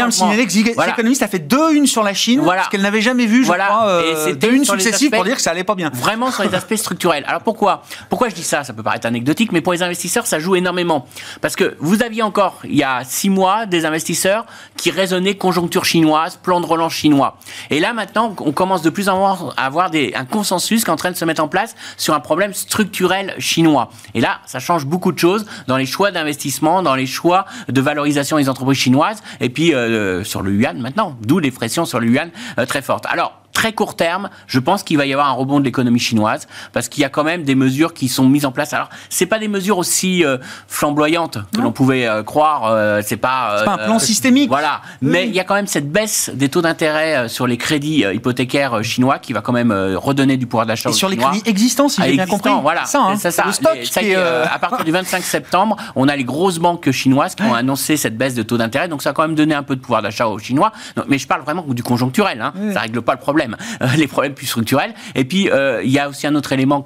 économiste a fait deux unes sur la Chine, voilà. ce qu'elle n'avait jamais vu, je crois, euh, deux unes successives pour dire que ça allait pas bien. Vraiment sur les (laughs) aspects structurels. Alors pourquoi? Pourquoi je dis ça? Ça peut paraître anecdotique, mais pour les investisseurs, ça joue énormément. Parce que vous aviez encore il y a six mois des investisseurs qui raisonnaient conjoncture chinoise, plan de relance chinois. Et là maintenant, on commence de plus en moins à avoir des, un consensus qui est en train de se mettre en place sur un problème structurel chinois. Et là, ça change beaucoup de choses dans les choix d'investissement, dans les choix de valorisation des entreprises chinoises, et puis euh, sur le yuan maintenant, d'où les pressions sur le yuan euh, très fortes. Alors, très court terme, je pense qu'il va y avoir un rebond de l'économie chinoise parce qu'il y a quand même des mesures qui sont mises en place. Alors, c'est pas des mesures aussi euh, flamboyantes que l'on pouvait euh, croire. Euh, c'est pas, pas un plan systémique. Voilà, mais il y a quand même cette baisse des taux d'intérêt sur les crédits hypothécaires chinois qui va quand même redonner du pouvoir d'achat. Et sur les crédits existants, si j'ai bien compris. Voilà, ça, hein, ça, le stock. à partir du 25 septembre, on a les grosses banques chinoises qui ont annoncé cette baisse de taux d'intérêt, donc ça a quand même donné un peu de pouvoir d'achat aux Chinois. mais je parle vraiment du conjoncturel. Hein. Ça règle pas le problème, (laughs) les problèmes plus structurels. Et puis il y a aussi un autre élément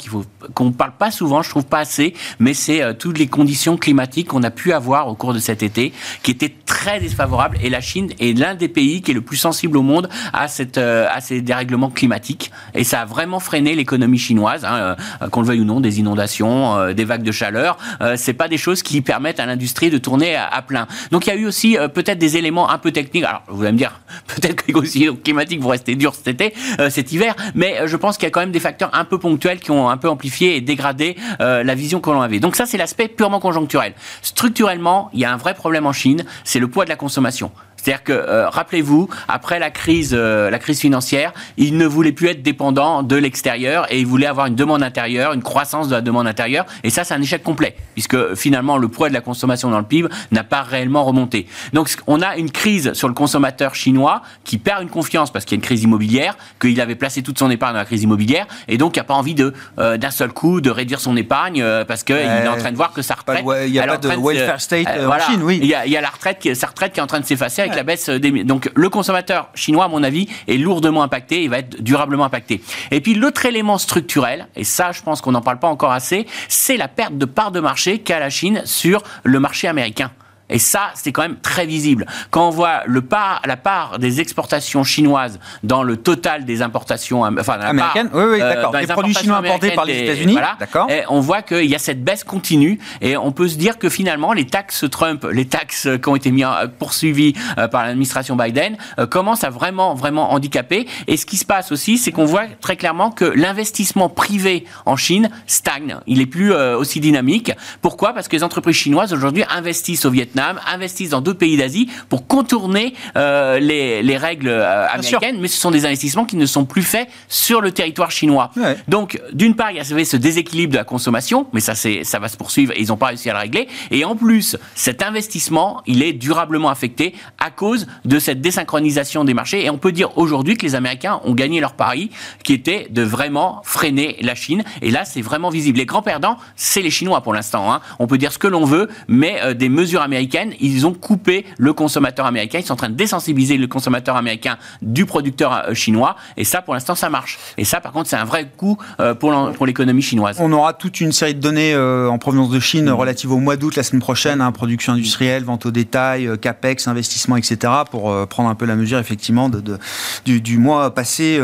qu'on ne parle pas souvent, je trouve pas assez, mais c'est euh, toutes les conditions climatiques qu'on a pu avoir au cours de cet été, qui étaient très défavorables. Et la Chine est l'un des pays qui est le plus sensible au monde à, euh, à ces dérèglements climatiques. Et ça a vraiment freiné l'économie chinoise, hein, euh, qu'on le veuille ou non, des inondations, des vagues de chaleur. c'est pas des choses qui permettent à l'industrie de tourner à, plein. Donc il y a eu aussi peut-être des éléments un peu techniques. Alors vous allez me dire, (laughs) peut-être que les conditions climatiques vont rester dures cet été, cet hiver, mais je pense qu'il y a quand même des facteurs un peu ponctuels qui ont un peu amplifié et dégradé euh, la vision que l'on avait. Donc ça, c'est l'aspect purement conjoncturel. Structurellement, il y a un vrai problème en Chine, c'est le poids de la consommation. C'est-à-dire que, euh, rappelez-vous, après la crise, euh, la crise financière, il ne voulait plus être dépendant de l'extérieur et il voulait avoir une demande intérieure, une croissance de la demande intérieure. Et ça, c'est un échec complet, puisque finalement, le poids de la consommation dans le PIB n'a pas réellement remonté. Donc, on a une crise sur le consommateur chinois qui perd une confiance parce qu'il y a une crise immobilière, qu'il avait placé toute son épargne dans la crise immobilière, et donc il n'a pas envie de euh, d'un seul coup de réduire son épargne parce qu'il est en train de voir que sa retraite. Il n'y a pas de welfare state en Chine, oui. Il y, a, il y a la retraite, sa retraite qui est en train de s'effacer la baisse des... Donc le consommateur chinois, à mon avis, est lourdement impacté, il va être durablement impacté. Et puis l'autre élément structurel, et ça je pense qu'on n'en parle pas encore assez, c'est la perte de part de marché qu'a la Chine sur le marché américain. Et ça, c'est quand même très visible. Quand on voit le la part des exportations chinoises dans le total des importations, enfin, la américaines, oui, oui, euh, les produits chinois importés par les États-Unis, d'accord. On voit qu'il y a cette baisse continue, et on peut se dire que finalement, les taxes Trump, les taxes qui ont été mis poursuivies euh, par l'administration Biden, euh, commencent à vraiment, vraiment handicaper. Et ce qui se passe aussi, c'est qu'on voit très clairement que l'investissement privé en Chine stagne. Il est plus aussi dynamique. Pourquoi? Parce que les entreprises chinoises aujourd'hui investissent au Vietnam investissent dans d'autres pays d'Asie pour contourner euh, les, règles euh, américaines, mais ce sont des investissements qui ne sont plus faits sur le territoire chinois. Donc, d'une part, il y a ce déséquilibre de la consommation, mais ça, ça va se poursuivre et ils n'ont pas réussi à le régler. Et en plus, cet investissement, il est durablement affecté à cause de cette désynchronisation des marchés. Et on peut dire aujourd'hui que les Américains ont gagné leur pari, qui était de vraiment freiner la Chine. Et là, c'est vraiment visible. Les grands perdants, c'est les Chinois pour l'instant. Hein. On peut dire ce que l'on veut, mais euh, des mesures américaines ils ont coupé le consommateur américain. Ils sont en train de désensibiliser le consommateur américain du producteur euh, chinois. Et ça, pour l'instant, ça marche. Et ça, par contre, c'est un vrai coup euh, pour l'économie chinoise. On aura toute une série de données euh, en provenance de Chine mmh. relatives au mois d'août la semaine prochaine, hein, production industrielle, vente au détail, capex, investissement, etc. Pour prendre un peu la mesure effectivement de, du, mois passé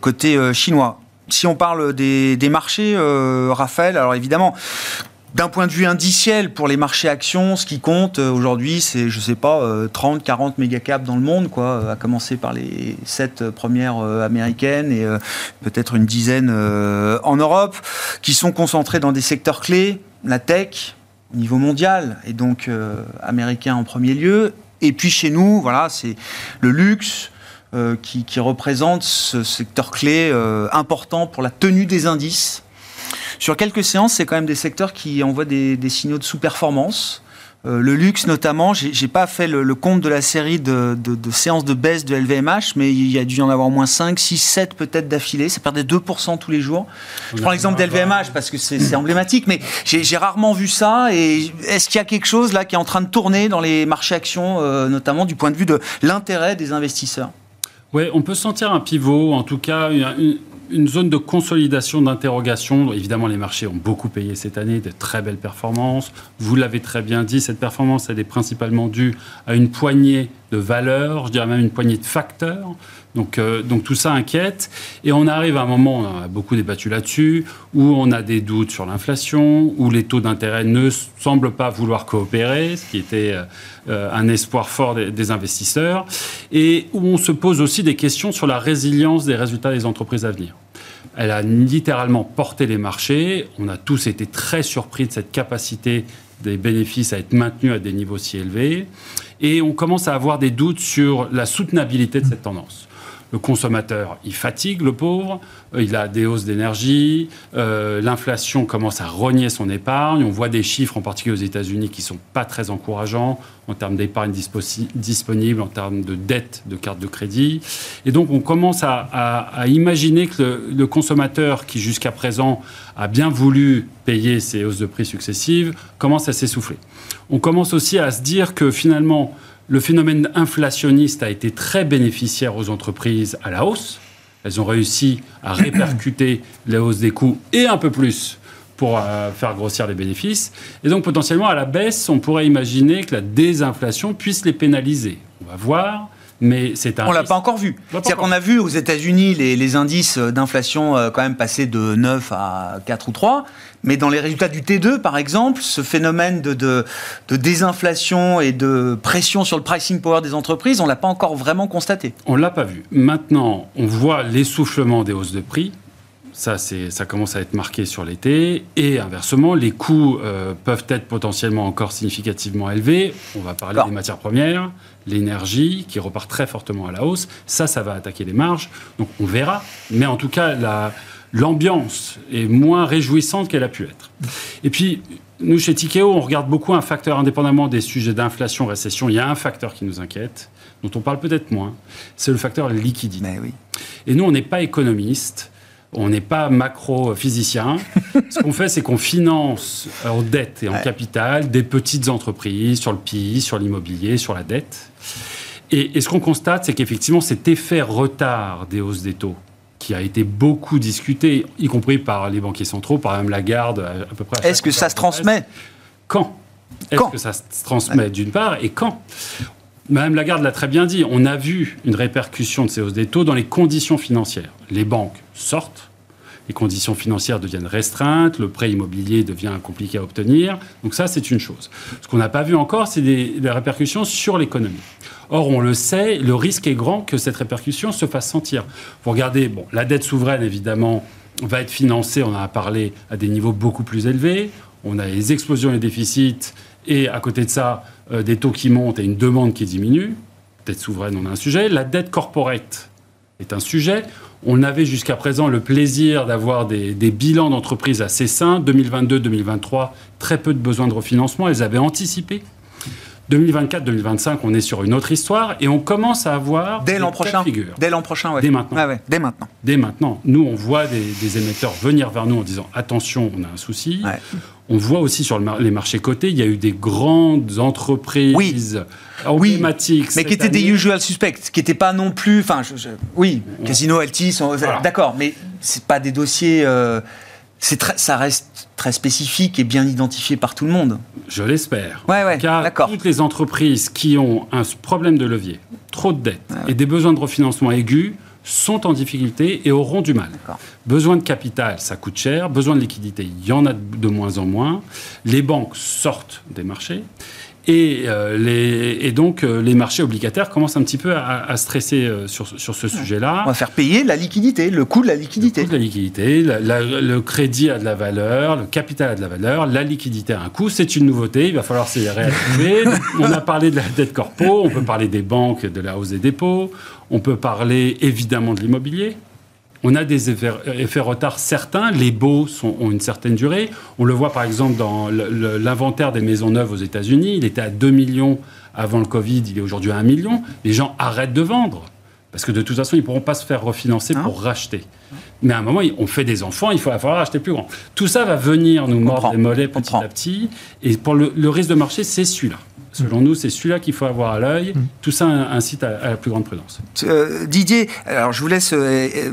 côté chinois si on parle des, des marchés, Raphaël, alors évidemment, d'un point de vue indiciel, pour les marchés actions, ce qui compte euh, aujourd'hui, c'est, je sais pas, 30, euh, 40 mégacaps dans le monde, quoi, à commencer par les 7 premières euh, américaines et peut-être une dizaine en Europe, qui sont concentrés dans des secteurs clés, la tech, au niveau mondial, et donc américain en premier lieu. Et puis chez nous, voilà, c'est le luxe, qui, représente ce secteur clé important pour la tenue des indices sur quelques séances, c'est quand même des secteurs qui envoient des, signaux de sous-performance. Euh, le luxe notamment, j'ai pas fait le, compte de la série de, séances de baisse de LVMH, mais il y a dû y en avoir au moins 5, 6, 7 peut-être d'affilée. Ça perdait 2% tous les jours. Je prends l'exemple d'LVMH parce que c'est emblématique, mais j'ai rarement vu ça. Et est-ce qu'il y a quelque chose là qui est en train de tourner dans les marchés actions, euh, notamment du point de vue de l'intérêt des investisseurs? Oui, on peut sentir un pivot, en tout cas une, une zone de consolidation, d'interrogation. Évidemment, les marchés ont beaucoup payé cette année, de très belles performances. Vous l'avez très bien dit, cette performance, elle est principalement due à une poignée de valeurs, je dirais même une poignée de facteurs. Donc, euh, donc tout ça inquiète. Et on arrive à un moment, on a beaucoup débattu là-dessus, où on a des doutes sur l'inflation, où les taux d'intérêt ne semblent pas vouloir coopérer, ce qui était euh, un espoir fort des, des, investisseurs, et où on se pose aussi des questions sur la résilience des résultats des entreprises à venir. Elle a littéralement porté les marchés. On a tous été très surpris de cette capacité des bénéfices à être maintenus à des niveaux si élevés. Et on commence à avoir des doutes sur la soutenabilité de cette tendance. Le consommateur, il fatigue le pauvre, euh, il a des hausses d'énergie, euh, l'inflation commence à rogner son épargne. On voit des chiffres, en particulier aux États-Unis, qui sont pas très encourageants en termes d'épargne disponible, en termes de dette de carte de crédit. Et donc, on commence à, imaginer que le, le consommateur, qui jusqu'à présent a bien voulu payer ces hausses de prix successives, commence à s'essouffler. On commence aussi à se dire que finalement, le phénomène inflationniste a été très bénéficiaire aux entreprises à la hausse. Elles ont réussi à répercuter la hausse des coûts et un peu plus pour euh, faire grossir les bénéfices. Et donc potentiellement à la baisse, on pourrait imaginer que la désinflation puisse les pénaliser. On va voir. Mais c'est un. On l'a pas encore vu. C'est-à-dire qu'on a vu aux États-Unis les, les, indices d'inflation euh, quand même passer de 9 à 4 ou 3. Mais dans les résultats du T2, par exemple, ce phénomène de, de, de désinflation et de pression sur le pricing power des entreprises, on l'a pas encore vraiment constaté. On l'a pas vu. Maintenant, on voit l'essoufflement des hausses de prix. Ça, ça commence à être marqué sur l'été. Et inversement, les coûts euh, peuvent être potentiellement encore significativement élevés. On va parler des matières premières, l'énergie, qui repart très fortement à la hausse. Ça, ça va attaquer les marges. Donc on verra. Mais en tout cas, l'ambiance est moins réjouissante qu'elle a pu être. Et puis, nous, chez Tikeo, on regarde beaucoup un facteur, indépendamment des sujets d'inflation, récession, il y a un facteur qui nous inquiète, dont on parle peut-être moins, c'est le facteur liquidité. oui. Et nous, on n'est pas économiste, on n'est pas macro-physicien. Ce qu'on fait, c'est qu'on finance en dette et en capital des petites entreprises sur le PIB, sur l'immobilier, sur la dette. Et, ce qu'on constate, c'est qu'effectivement, cet effet retard des hausses des taux, qui a été beaucoup discuté, y compris par les banquiers centraux, par même Lagarde, à peu près. Est-ce que ça se transmet? Quand? Est-ce que ça se transmet d'une part et quand? Madame Lagarde l'a très bien dit, on a vu une répercussion de ces hausses des taux dans les conditions financières. Les banques sortent, les conditions financières deviennent restreintes, le prêt immobilier devient compliqué à obtenir. Donc ça, c'est une chose. Ce qu'on n'a pas vu encore, c'est des, répercussions sur l'économie. Or, on le sait, le risque est grand que cette répercussion se fasse sentir. Vous regardez, bon, la dette souveraine, évidemment, va être financée, on en a parlé, à des niveaux beaucoup plus élevés. On a les explosions des déficits et à côté de ça, euh, des taux qui montent et une demande qui diminue. Dette souveraine, on a un sujet. La dette corporate est un sujet. On avait jusqu'à présent le plaisir d'avoir des, des, bilans d'entreprises assez sains. 2022-2023, très peu de besoins de refinancement. Elles avaient anticipé 2024-2025, on est sur une autre histoire et on commence à avoir dès l'an prochain. Dès l'an prochain, Dès maintenant. Dès maintenant. Dès maintenant. Nous, on voit des, émetteurs venir vers nous en disant attention, on a un souci. On voit aussi sur les marchés cotés, il y a eu des grandes entreprises oui. emblématiques. mais qui étaient des usual suspects, qui n'étaient pas non plus. Enfin, oui, Casino, Altis, d'accord, mais c'est pas des dossiers. Euh, ça reste très spécifique et bien identifié par tout le monde. Je l'espère. Ouais, ouais, Car toutes les entreprises qui ont un problème de levier, trop de dettes et des besoins de refinancement aigus sont en difficulté et auront du mal. Besoin de capital, ça coûte cher. Besoin de liquidité, il y en a de moins en moins. Les banques sortent des marchés. Et, euh, les, et, donc, euh, les marchés obligataires commencent un petit peu à, stresser euh, sur, sur, ce sujet-là. On va faire payer la liquidité, le coût de la liquidité. Le coût de la liquidité, le crédit a de la valeur, le capital a de la valeur, la liquidité a un coût. C'est une nouveauté, il va falloir s'y réhabituer. (laughs) on a parlé de la dette corpo, on peut parler des banques, de la hausse des dépôts, on peut parler évidemment de l'immobilier. On a des effets, effets retard certains. Les baux sont, ont une certaine durée. On le voit par exemple dans l'inventaire des maisons neuves aux États-Unis. Il était à 2 millions avant le Covid, il est aujourd'hui à 1 million. Les gens arrêtent de vendre. Parce que de toute façon, ils ne pourront pas se faire refinancer pour racheter. Mais à un moment, on fait des enfants, il faut falloir acheter plus grand. Tout ça va venir nous mordre les mollets petit à petit. Et pour le risque de marché, c'est celui-là. Selon nous, c'est celui-là qu'il faut avoir à l'œil. Mm. Tout ça incite à, la plus grande prudence. Euh, Didier, alors je vous laisse euh, euh,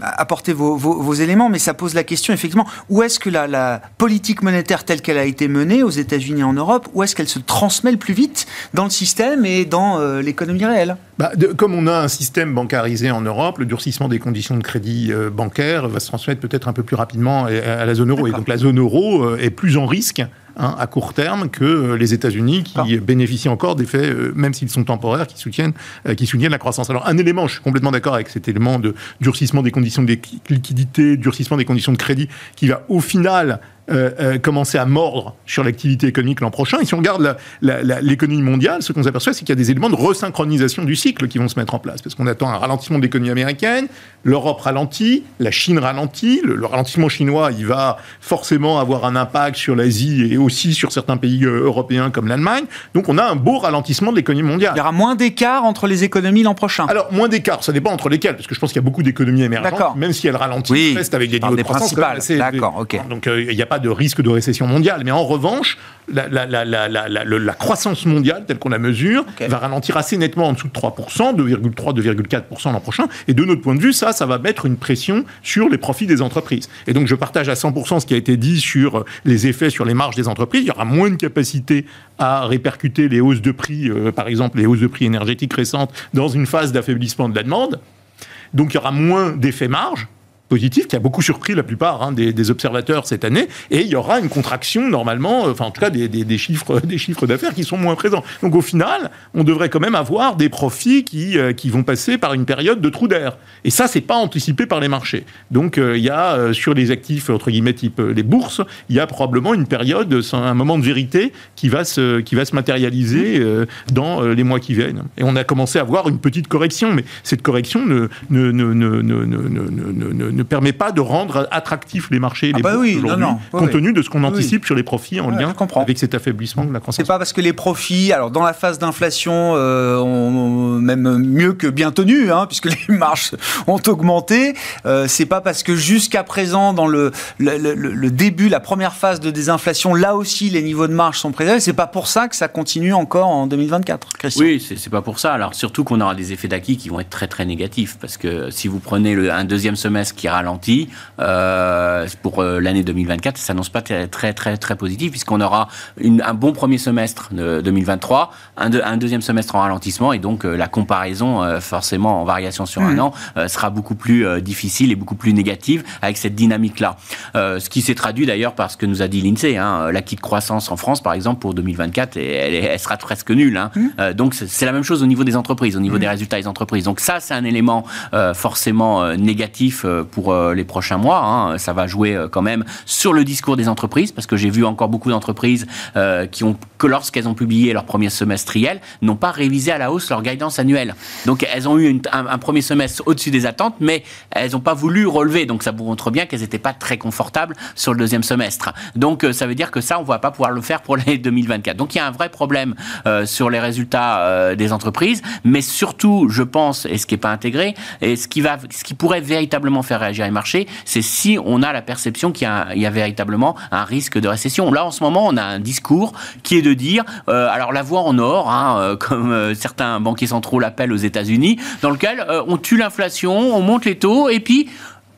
apporter vos, éléments, mais ça pose la question effectivement où est-ce que la, politique monétaire telle qu'elle a été menée aux États-Unis et en Europe, où est-ce qu'elle se transmet le plus vite dans le système et dans l'économie réelle? Bah, Comme on a un système bancarisé en Europe, le durcissement des conditions de crédit bancaire va se transmettre peut-être un peu plus rapidement à, la zone euro. Et donc la zone euro est plus en risque Hein, à court terme que euh, les États-Unis qui bénéficient encore d'effets, euh, même s'ils sont temporaires, qui soutiennent, euh, qui soutiennent la croissance. Alors un élément, je suis complètement d'accord avec cet élément de durcissement des conditions de liquidité, durcissement des conditions de crédit, qui va au final euh, euh, commencer à mordre sur l'activité économique l'an prochain. Et si on regarde l'économie mondiale, ce qu'on s'aperçoit, c'est qu'il y a des éléments de resynchronisation du cycle qui vont se mettre en place. Parce qu'on attend un ralentissement de l'économie américaine, l'Europe ralentit, la Chine ralentit. Le, ralentissement chinois, il va forcément avoir un impact sur l'Asie et aussi sur certains pays euh, européens comme l'Allemagne. Donc on a un beau ralentissement de l'économie mondiale. Il y aura moins d'écart entre les économies l'an prochain. Alors moins d'écart, ça dépend entre lesquelles, parce que je pense qu'il y a beaucoup d'économies émergentes, même si elles ralentissent, oui, restent avec des niveaux de croissance. D'accord, ok. Donc euh, il n'y a pas de risque de récession mondiale. Mais en revanche, la, la, croissance mondiale, telle qu'on la mesure, va ralentir assez nettement en dessous de 3%, 2,3-2,4% l'an prochain. Et de notre point de vue, ça, ça va mettre une pression sur les profits des entreprises. Et donc je partage à 100% ce qui a été dit sur les effets sur les marges des entreprises. Il y aura moins de capacité à répercuter les hausses de prix, euh, par exemple les hausses de prix énergétiques récentes, dans une phase d'affaiblissement de la demande. Donc il y aura moins d'effets marge positif qui a beaucoup surpris la plupart hein, des, observateurs cette année. Et il y aura une contraction normalement, enfin en tout cas des, chiffres, des chiffres d'affaires qui sont moins présents. Donc au final, on devrait quand même avoir des profits qui, euh, qui vont passer par une période de trou d'air. Et ça, c'est pas anticipé par les marchés. Donc euh, il y a euh, sur les actifs entre guillemets type les bourses, il y a probablement une période, un moment de vérité qui va se, qui va se matérialiser dans les mois qui viennent. Et on a commencé à voir une petite correction, mais cette correction ne, ne, permet pas de rendre attractifs les marchés, ah les bah bourses aujourd'hui, compte tenu de ce qu'on anticipe sur les profits en lien avec cet affaiblissement de la croissance. C'est pas parce que les profits, alors dans la phase d'inflation, euh, ont même mieux que bien tenu, hein, puisque les (laughs) marges ont augmenté. Euh, c'est pas parce que jusqu'à présent, dans le, le, début, la première phase de désinflation, là aussi les niveaux de marge sont préservés. C'est pas pour ça que ça continue encore en 2024. Christian. Oui, c'est pas pour ça. Alors surtout qu'on aura des effets d'acquis qui vont être très très négatifs, parce que si vous prenez le, un deuxième semestre qui ralenti euh, pour euh, l'année 2024. Ça s'annonce pas très, très, très, très positif, puisqu'on aura une, un bon premier semestre de 2023, un, un, deuxième semestre en ralentissement, et donc euh, la comparaison, forcément en variation sur un mmh. an, sera beaucoup plus difficile et beaucoup plus négative avec cette dynamique-là. ce qui s'est traduit d'ailleurs par ce que nous a dit l'INSEE. Hein, L'acquis de croissance en France, par exemple, pour 2024, elle, elle sera presque nulle. Hein. Mmh. donc c'est la même chose au niveau des entreprises, au niveau mmh. des résultats des entreprises. Donc ça, c'est un élément forcément négatif pour euh, les prochains mois. Hein. Ça va jouer euh, quand même sur le discours des entreprises, parce que j'ai vu encore beaucoup d'entreprises euh, qui ont, que lorsqu'elles ont publié leur premier semestriel, n'ont pas révisé à la hausse leur guidance annuelle. Donc elles ont eu un, premier semestre au-dessus des attentes, mais elles n'ont pas voulu relever. Donc ça vous montre bien qu'elles n'étaient pas très confortables sur le deuxième semestre. Donc ça veut dire que ça, on ne va pas pouvoir le faire pour l'année 2024. Donc il y a un vrai problème sur les résultats des entreprises, mais surtout, je pense, et ce qui n'est pas intégré, et ce qui, va, ce qui pourrait véritablement faire réagir les marchés, c'est si on a la perception qu'il y, a véritablement un risque de récession. Là, en ce moment, on a un discours qui est de dire, euh, alors la voie en or, hein, euh, (laughs) comme euh, certains banquiers centraux l'appellent aux États-Unis, dans lequel on tue l'inflation, on monte les taux, et puis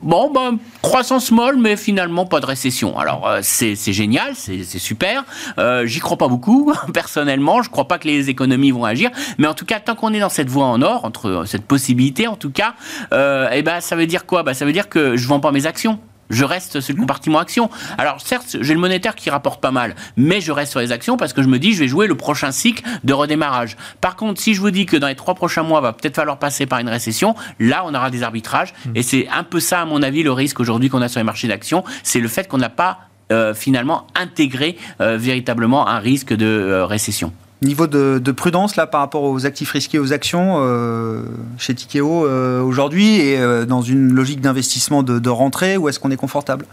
Bon, ben, croissance molle, mais finalement pas de récession. Alors, euh, c'est génial, c'est super. Euh, J'y crois pas beaucoup, (laughs) personnellement. Je crois pas que les économies vont agir. Mais en tout cas, tant qu'on est dans cette voie en or, entre euh, cette possibilité, en tout cas, eh ben, ça veut dire quoi? Ben, Ça veut dire que je vends pas mes actions je reste sur le compartiment action. Alors certes, j'ai le monétaire qui rapporte pas mal, mais je reste sur les actions parce que je me dis je vais jouer le prochain cycle de redémarrage. Par contre, si je vous dis que dans les trois prochains mois, va peut-être falloir passer par une récession, là on aura des arbitrages mmh. et c'est un peu ça à mon avis le risque aujourd'hui qu'on a sur les marchés d'actions, c'est le fait qu'on n'a pas euh, finalement intégré euh, véritablement un risque de euh, récession. Niveau de, prudence là par rapport aux actifs risqués, aux actions euh, chez Tikeo euh, aujourd'hui et euh, dans une logique d'investissement de, rentrée, où est-ce qu'on est confortable?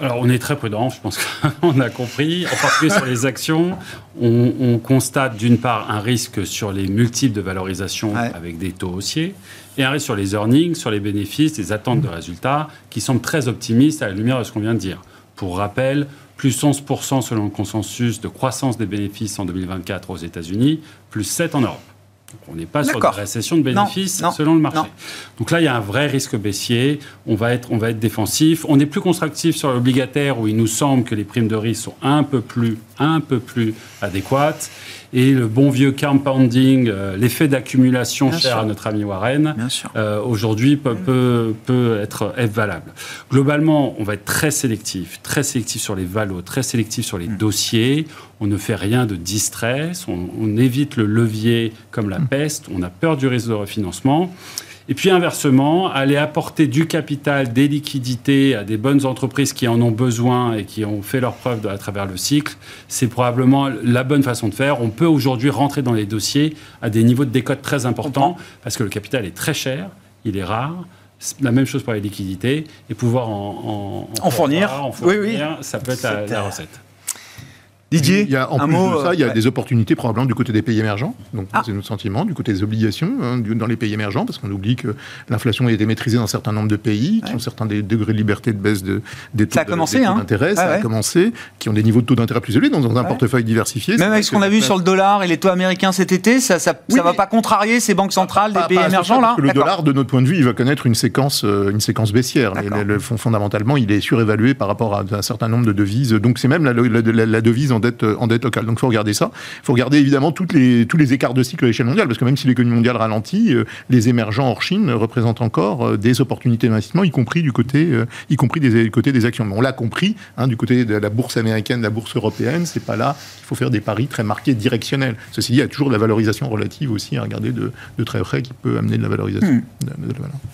Alors, on est très prudent, je pense (laughs) qu'on a compris. En particulier sur les actions, on, constate d'une part un risque sur les multiples de valorisation avec des taux haussiers, et un risque sur les earnings, sur les bénéfices, les attentes de résultats, qui semblent très optimistes à la lumière de ce qu'on vient de dire. Pour rappel, plus 11% selon le consensus de croissance des bénéfices en 2024 aux États-Unis, plus 7 en Europe. on n'est pas sur une récession de bénéfices selon le marché. Donc là, il y a un vrai risque baissier. On va être, on va être défensif. On est plus constructif sur l'obligataire où il nous semble que les primes de risque sont un peu plus, un peu plus adéquates et le bon vieux compounding, euh, l'effet d'accumulation cher à notre ami Warren, euh, aujourd'hui peut, peut, peut, être, valable. Globalement, on va être très sélectif, très sélectif sur les valos, très sélectif sur les mm. dossiers. On ne fait rien de distress, on, on évite le levier comme la mm. peste, on a peur du risque de refinancement. Et puis inversement, aller apporter du capital, des liquidités à des bonnes entreprises qui en ont besoin et qui ont fait leur preuve à travers le cycle, c'est probablement la bonne façon de faire. On peut aujourd'hui rentrer dans les dossiers à des niveaux de décote très importants parce que le capital est très cher, il est rare. La même chose pour les liquidités et pouvoir en, en, fournir. oui, oui. ça peut être la recette. Didier, il y a, en plus de ça, il y a euh, des opportunités probablement du côté des pays émergents. Donc, ah. c'est notre sentiment, du côté des obligations hein, dans les pays émergents, parce qu'on oublie que l'inflation a été maîtrisée dans un certain nombre de pays, qui ont certains degrés de liberté de baisse de, des taux d'intérêt. Ça, a commencé, qui ont des niveaux de taux d'intérêt plus élevés dans, un portefeuille diversifié. Même avec ce qu'on a vu sur le dollar et les taux américains cet été, ça ne va pas contrarier ces banques centrales des pays émergents là Le dollar, de notre point de vue, il va connaître une séquence, euh, une séquence baissière. Le, fondamentalement, il est surévalué par rapport à un certain nombre de devises. Donc c'est même la, la devise en dette, en dette locale. Donc il faut regarder ça. Il faut regarder évidemment toutes les, tous les écarts de cycle à l'échelle mondiale, parce que même si l'économie mondiale ralentit, euh, les émergents hors Chine représentent encore euh, des opportunités d'investissement, y compris du côté, euh, y compris des, côté des actions. Mais on l'a compris, hein, du côté de la bourse américaine, de la bourse européenne, c'est pas là qu'il faut faire des paris très marqués, directionnels. Ceci dit, il y a toujours de la valorisation relative aussi à regarder de, très près qui peut amener de la valorisation. Hmm.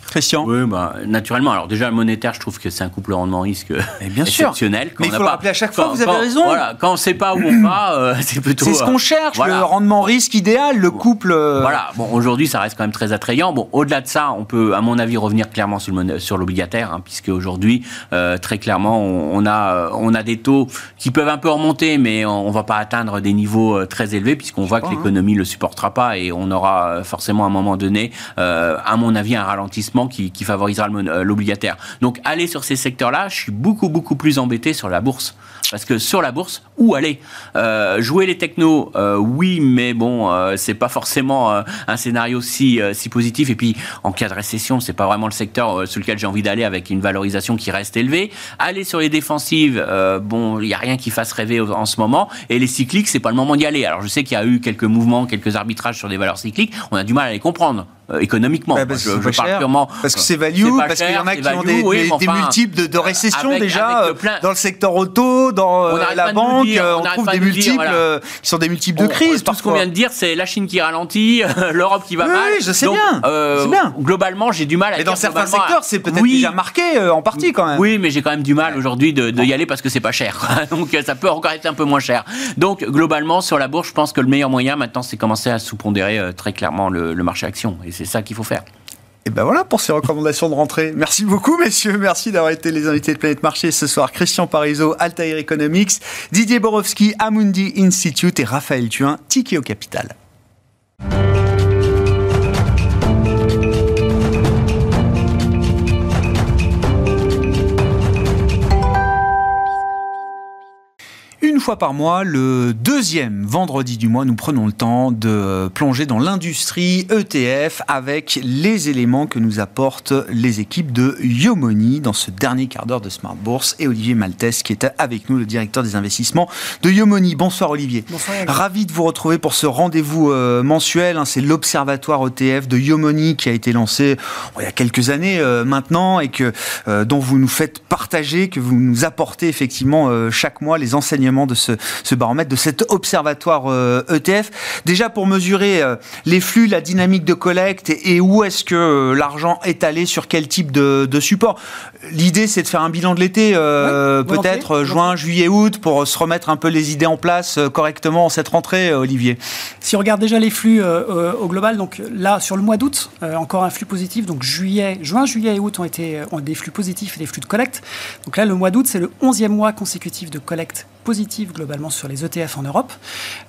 Christian? Oui, bah, naturellement. Alors déjà, le monétaire, je trouve que c'est un couple rendement-risque bien exceptionnel. Sûr. Mais il faut le rappeler à chaque fois, vous avez raison. Voilà, quand on sait pas où on va, euh, (laughs) c'est plutôt. C'est ce qu'on euh, cherche, le rendement risque idéal, le couple. Euh, voilà. Bon, aujourd'hui, ça reste quand même très attrayant. Bon, au-delà de ça, on peut, à mon avis, revenir clairement sur l'obligataire, hein, puisque aujourd'hui, très clairement, on, a, on a des taux qui peuvent un peu remonter, mais on, ne va pas atteindre des niveaux très élevés, puisqu'on voit que hein. l'économie ne le supportera pas et on aura forcément à un moment donné, à mon avis, un ralentissement qui, qui favorisera l'obligataire. Donc, aller sur ces secteurs-là, je suis beaucoup, beaucoup plus embêté sur la bourse. Parce que sur la bourse, où aller? Euh, Jouer les technos, euh, oui, mais bon, euh, c'est pas forcément un scénario si, si positif. Et puis, en cas de récession, c'est pas vraiment le secteur sur lequel j'ai envie d'aller avec une valorisation qui reste élevée. Aller sur les défensives, bon, il y a rien qui fasse rêver en ce moment. Et les cycliques, c'est pas le moment d'y aller. Alors, je sais qu'il y a eu quelques mouvements, quelques arbitrages sur des valeurs cycliques. On a du mal à les comprendre. Euh, économiquement. Bah, je, parle purement. Parce que c'est value, parce qu'il y en a qui ont des, multiples de, récession déjà euh, dans le secteur auto, dans euh, la banque. On, trouve des multiples qui sont des multiples de crise. Tout ce qu'on vient de dire, c'est la Chine qui ralentit, l'Europe qui va mal. Oui, je sais bien. bien. Globalement, j'ai du mal à. Mais dans certains secteurs, c'est peut-être déjà marqué en partie quand même. Oui, mais j'ai quand même du mal aujourd'hui de, y aller parce que c'est pas cher. (laughs) Donc ça peut encore être un peu moins cher. Donc globalement, sur la bourse, je pense que le meilleur moyen maintenant, c'est commencer à sous-pondérer très clairement le marché action c'est ça qu'il faut faire. Et ben voilà pour ces recommandations de rentrée. Merci beaucoup, messieurs. Merci d'avoir été les invités de Planète Marché ce soir. Christian Parizeau, Altair Economics, Didier Borowski, Amundi Institute et Raphaël Thuin, Tikeo Capital. Fois par mois, le deuxième vendredi du mois, nous prenons le temps de plonger dans l'industrie ETF avec les éléments que nous apportent les équipes de Yomoni dans ce dernier quart d'heure de Smart Bourse et Olivier Maltès qui est avec nous, le directeur des investissements de Yomoni. Bonsoir Olivier. Bonsoir. Ravi de vous retrouver pour ce rendez-vous euh, mensuel. Hein. C'est l'observatoire ETF de Yomoni qui a été lancé il y a quelques années euh, maintenant et que, euh, dont vous nous faites partager, que vous nous apportez effectivement chaque mois les enseignements de ce, baromètre, de cet observatoire ETF. Euh, e Déjà pour mesurer euh, les flux, la dynamique de collecte et, où est-ce que euh, l'argent est allé sur quel type de, support. L'idée, c'est de faire un bilan de l'été, peut-être juin, juillet, août, pour se remettre un peu les idées en place correctement en cette rentrée, Olivier. Si on regarde déjà les flux au global, donc là, sur le mois d'août, encore un flux positif. Donc juillet, juin, juillet et août ont été ont des flux positifs et des flux de collecte. Donc là, le mois d'août, c'est le 11e mois consécutif de collecte positive globalement sur les ETF en Europe.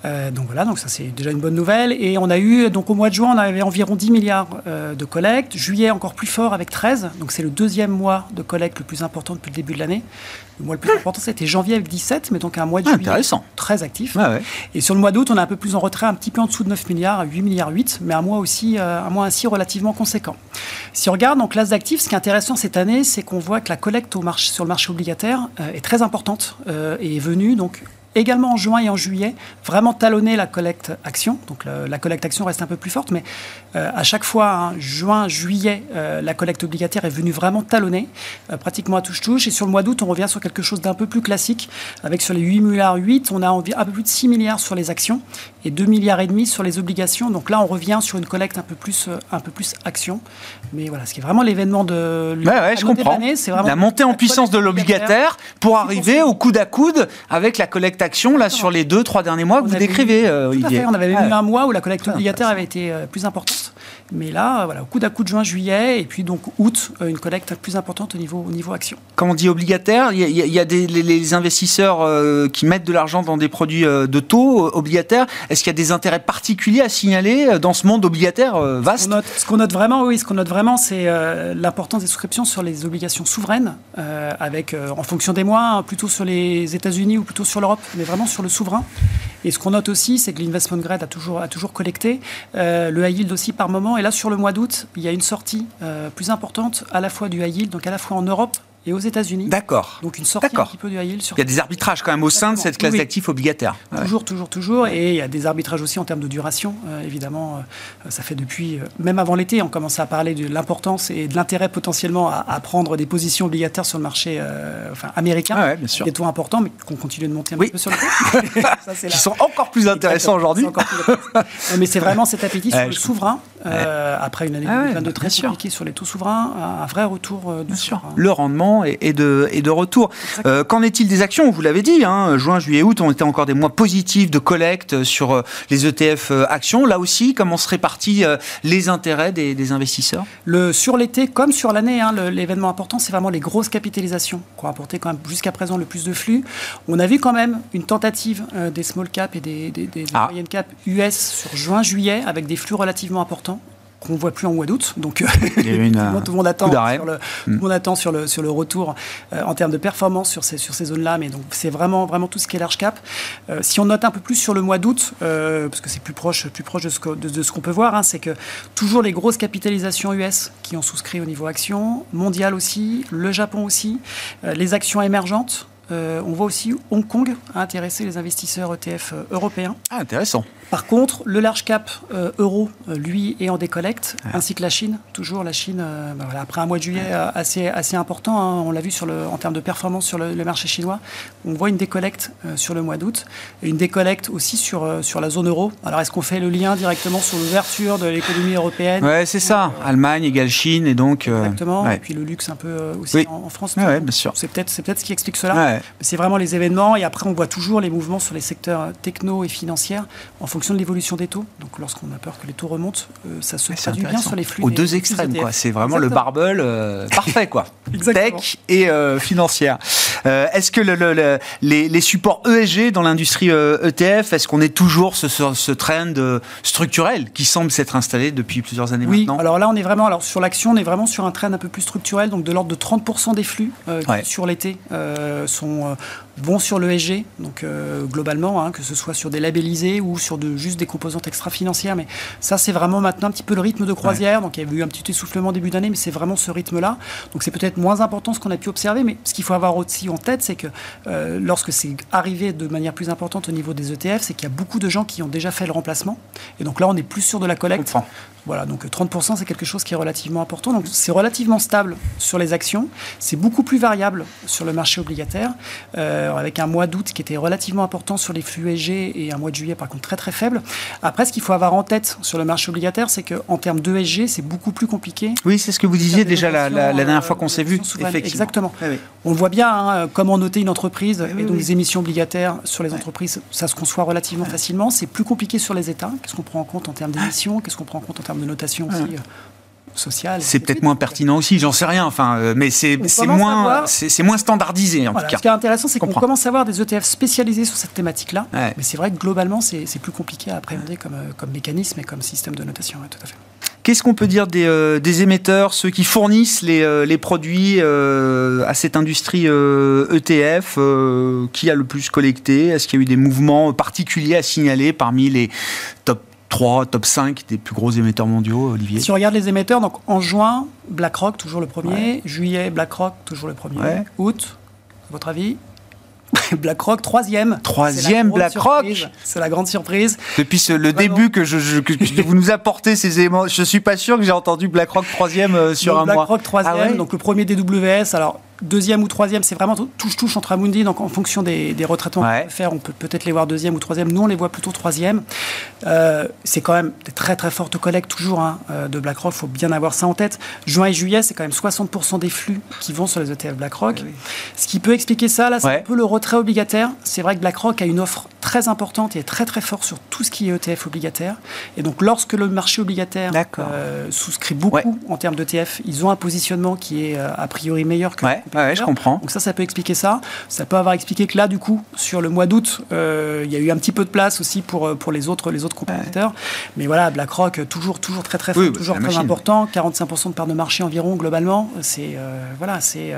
Euh, donc voilà, donc ça c'est déjà une bonne nouvelle. Et on a eu, donc au mois de juin, on avait environ 10 milliards euh, de collecte. Juillet encore plus fort avec 13. Donc c'est le deuxième mois de collecte le plus important depuis le début de l'année. Le mois le plus important, c'était janvier avec 17, mais donc un mois de ah, juillet intéressant. très actif. Et sur le mois d'août, on est un peu plus en retrait, un petit peu en dessous de 9 milliards, 8 milliards 8, mais un mois aussi, euh, un mois ainsi relativement conséquent. Si on regarde en classe d'actifs, ce qui est intéressant cette année, c'est qu'on voit que la collecte au marché, sur le marché obligataire est très importante et est venue donc également en juin et en juillet, vraiment talonner la collecte action. Donc la, collecte action reste un peu plus forte, mais euh, à chaque fois, hein, juin, juillet, euh, la collecte obligataire est venue vraiment talonner, euh, pratiquement à touche-touche. Et sur le mois d'août, on revient sur quelque chose d'un peu plus classique, avec sur les 8 milliards 8, on a un peu plus de 6 milliards sur les actions et 2 milliards et demi sur les obligations. Donc là, on revient sur une collecte un peu plus, un peu plus action. Mais voilà, ce qui est vraiment l'événement de ouais, je comprends. c'est vraiment la montée en puissance de l'obligataire pour arriver au coude à coude avec la collecte action là sur les deux trois derniers mois que vous décrivez, Olivier. On avait eu un mois où la collecte obligataire avait été plus importante. Mais là, voilà, au coup d'un coup de juin, juillet, et puis donc août, euh, une collecte plus importante au niveau, au niveau action. Quand on dit obligataire, il y a, des, les, investisseurs euh, qui mettent de l'argent dans des produits euh, de taux obligataires. Est-ce qu'il y a des intérêts particuliers à signaler dans ce monde obligataire vaste? Ce qu'on note, vraiment, oui, ce qu'on note vraiment, c'est l'importance des souscriptions sur les obligations souveraines, avec, en fonction des mois, hein, plutôt sur les États-Unis ou plutôt sur l'Europe, mais vraiment sur le souverain. Et ce qu'on note aussi, c'est que l'investment grade a toujours, a toujours collecté, le high yield aussi par moment et là, sur le mois d'août, il y a une sortie euh, plus importante à la fois du high yield, donc à la fois en Europe et aux États-Unis. D'accord. Donc une sortie un petit peu du high yield. Sur... Il y a des arbitrages quand même au sein de cette classe d'actifs obligataires. Toujours, toujours, toujours. Et il y a des arbitrages aussi en termes de duration. Euh, évidemment, euh, ça fait depuis, euh, même avant l'été, on commençait à parler de l'importance et de l'intérêt potentiellement à, prendre des positions obligataires sur le marché enfin, américain. Ah bien sûr. Des taux importants, mais qu'on continue de monter un petit peu sur le (laughs) taux. Qui sont encore plus intéressants (laughs) aujourd'hui. mais c'est vraiment cet appétit sur le souverain. Après une année 2022 ah très compliquée sur les taux souverains, un vrai retour du souverain. Le rendement et, de, et de retour. Euh, qu'en est-il des actions Vous l'avez dit, hein, juin, juillet, août ont été encore des mois positifs de collecte sur euh, les ETF euh, actions. Là aussi, comment se répartissent les intérêts des, investisseurs le, Sur l'été, comme sur l'année, hein, l'événement important, c'est vraiment les grosses capitalisations qui ont apporté quand même jusqu'à présent le plus de flux. On a vu quand même une tentative des small cap et des, des, des ah. moyennes cap US sur juin-juillet avec des flux relativement importants qu'on ne voit plus en mois d'août. Donc, (laughs) tout, le monde attend sur le, monde attend sur le, sur le retour euh, en termes de performance sur ces, sur ces zones-là. Mais donc, c'est vraiment, vraiment tout ce qui est large cap. Euh, si on note un peu plus sur le mois d'août, euh, parce que c'est plus proche, plus proche de ce, de, ce qu'on peut voir, hein, c'est que toujours les grosses capitalisations US qui ont souscrit au niveau action, mondial aussi, le Japon aussi, les actions émergentes. on voit aussi Hong Kong a intéressé les investisseurs ETF européens. Ah, intéressant. Par contre, le large cap euh, euro, euh, lui, est en décollecte, ainsi que la Chine. Toujours la Chine, euh, bah après un mois de juillet assez, assez important, hein. on l'a vu sur le, en termes de performance sur le, marché chinois, on voit une décollecte sur le mois d'août, et une décollecte aussi sur, sur la zone euro. Alors est-ce qu'on fait le lien directement sur l'ouverture de l'économie européenne? Ouais, c'est ça. Allemagne égale Chine, et donc... Exactement, et puis le luxe un peu aussi en, France. Oui, bien sûr. C'est peut-être peut ce qui explique cela. C'est vraiment les événements, et après on voit toujours les mouvements sur les secteurs techno et financiers en fonction fonction de l'évolution des taux. Donc lorsqu'on a peur que les taux remontent, euh, ça se traduit bien sur les flux. Aux deux extrêmes, quoi. C'est vraiment le barbel euh, parfait, quoi. (laughs) Tech et euh, financière. est-ce que le, les, supports ESG dans l'industrie ETF, e est-ce qu'on est toujours ce, ce, trend structurel qui semble s'être installé depuis plusieurs années oui, maintenant? alors là, on est vraiment, alors sur l'action, on est vraiment sur un trend un peu plus structurel, donc de l'ordre de 30% des flux sur l'été sont vont sur l'ESG, donc euh, globalement, hein, que ce soit sur des labellisés ou sur de, juste des composantes extra-financières. Mais ça, c'est vraiment maintenant un petit peu le rythme de croisière. Donc il y a eu un petit essoufflement début d'année, mais c'est vraiment ce rythme-là. Donc c'est peut-être moins important ce qu'on a pu observer, mais ce qu'il faut avoir aussi en tête, c'est que euh, lorsque c'est arrivé de manière plus importante au niveau des ETF, c'est qu'il y a beaucoup de gens qui ont déjà fait le remplacement. Et donc là, on est plus sûr de la collecte. Voilà, donc 30%, c'est quelque chose qui est relativement important. Donc c'est relativement stable sur les actions. C'est beaucoup plus variable sur le marché obligataire, euh, avec un mois d'août qui était relativement important sur les flux ESG et un mois de juillet, par contre, très très faible. Après, ce qu'il faut avoir en tête sur le marché obligataire, c'est qu'en termes d'ESG, c'est beaucoup plus compliqué. Oui, c'est ce que vous disiez déjà la, dernière fois qu'on s'est vu. Effectivement. Exactement. On le voit bien, hein, comment noter une entreprise et donc les émissions obligataires sur les entreprises, ça se conçoit relativement facilement. C'est plus compliqué sur les États. Qu'est-ce qu'on prend en compte en termes d'émissions? Qu'est-ce qu'on prend en compte en termes de notation aussi euh, sociale. C'est peut-être moins pertinent aussi, j'en sais rien. Enfin, euh, mais c'est moins, c'est moins standardisé en tout cas. Ce qui est intéressant, c'est qu'on commence à avoir des ETF spécialisés sur cette thématique-là. Mais c'est vrai que globalement, c'est plus compliqué à appréhender comme, euh, comme mécanisme et comme système de notation. tout à fait. Qu'est-ce qu'on peut dire des, des, émetteurs, ceux qui fournissent les, les produits à cette industrie ETF e Qui a le plus collecté? Est-ce qu'il y a eu des mouvements particuliers à signaler parmi les top 3, top 5 des plus gros émetteurs mondiaux, Olivier Si on regarde les émetteurs, donc en juin, BlackRock, toujours le premier. Juillet, BlackRock, toujours le premier. Août, à votre avis? (laughs) BlackRock, troisième. Troisième BlackRock C'est la grande surprise. Depuis le début que, je, que vous nous apportez ces éléments, je suis pas sûr que j'ai entendu BlackRock troisième euh, sur un mois. BlackRock troisième, ah donc le premier DWS. Alors deuxième ou troisième, c'est vraiment touche-touche entre Amundi. Donc, en fonction des, des retraitements qu'on peut faire, on peut peut-être les voir deuxième ou troisième. Nous, on les voit plutôt troisième. Euh, c'est quand même des très, très fortes collectes, toujours, hein, euh, de BlackRock. Il faut bien avoir ça en tête. Juin et juillet, c'est quand même 60% des flux qui vont sur les ETF BlackRock. Ce qui peut expliquer ça, là, c'est un peu le retrait obligataire. C'est vrai que BlackRock a une offre très importante et est très, très fort sur tout ce qui est ETF obligataire. Et donc, lorsque le marché obligataire euh, souscrit beaucoup en termes d'ETF, ils ont un positionnement qui est a priori meilleur que Ouais, je comprends. Donc ça, ça peut expliquer ça. Ça peut avoir expliqué que là, du coup, sur le mois d'août, euh, il y a eu un petit peu de place aussi pour, euh, pour les autres, les autres compétiteurs. Mais voilà, BlackRock, toujours, toujours très très fort, toujours très important. 45% de part de marché environ, globalement. C'est, euh, voilà, c'est,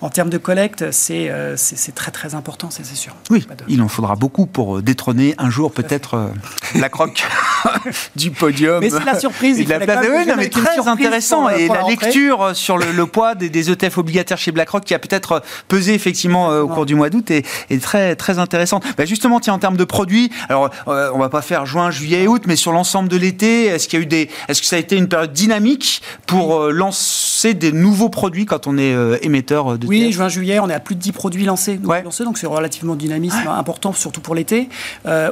en termes de collecte, c'est, c'est, très très important, c'est, sûr. Oui, il en faudra beaucoup pour détrôner un jour peut-être BlackRock (laughs) du podium. Mais c'est la surprise. Et de la place. Oui, mais très intéressant. et la, lecture sur le, le poids des, des ETF obligataires chez BlackRock qui a peut-être pesé effectivement euh, au cours du mois d'août est très très intéressante. Bah justement, tiens, en termes de produits, alors euh, on va pas faire juin, juillet et août, mais sur l'ensemble de l'été, est-ce qu'il y a eu des, est-ce que ça a été une période dynamique pour euh, lancer des nouveaux produits quand on est émetteur de Oui, juin, juillet, on est à plus de 10 produits lancés, lancés donc c'est relativement dynamisme important, surtout pour l'été.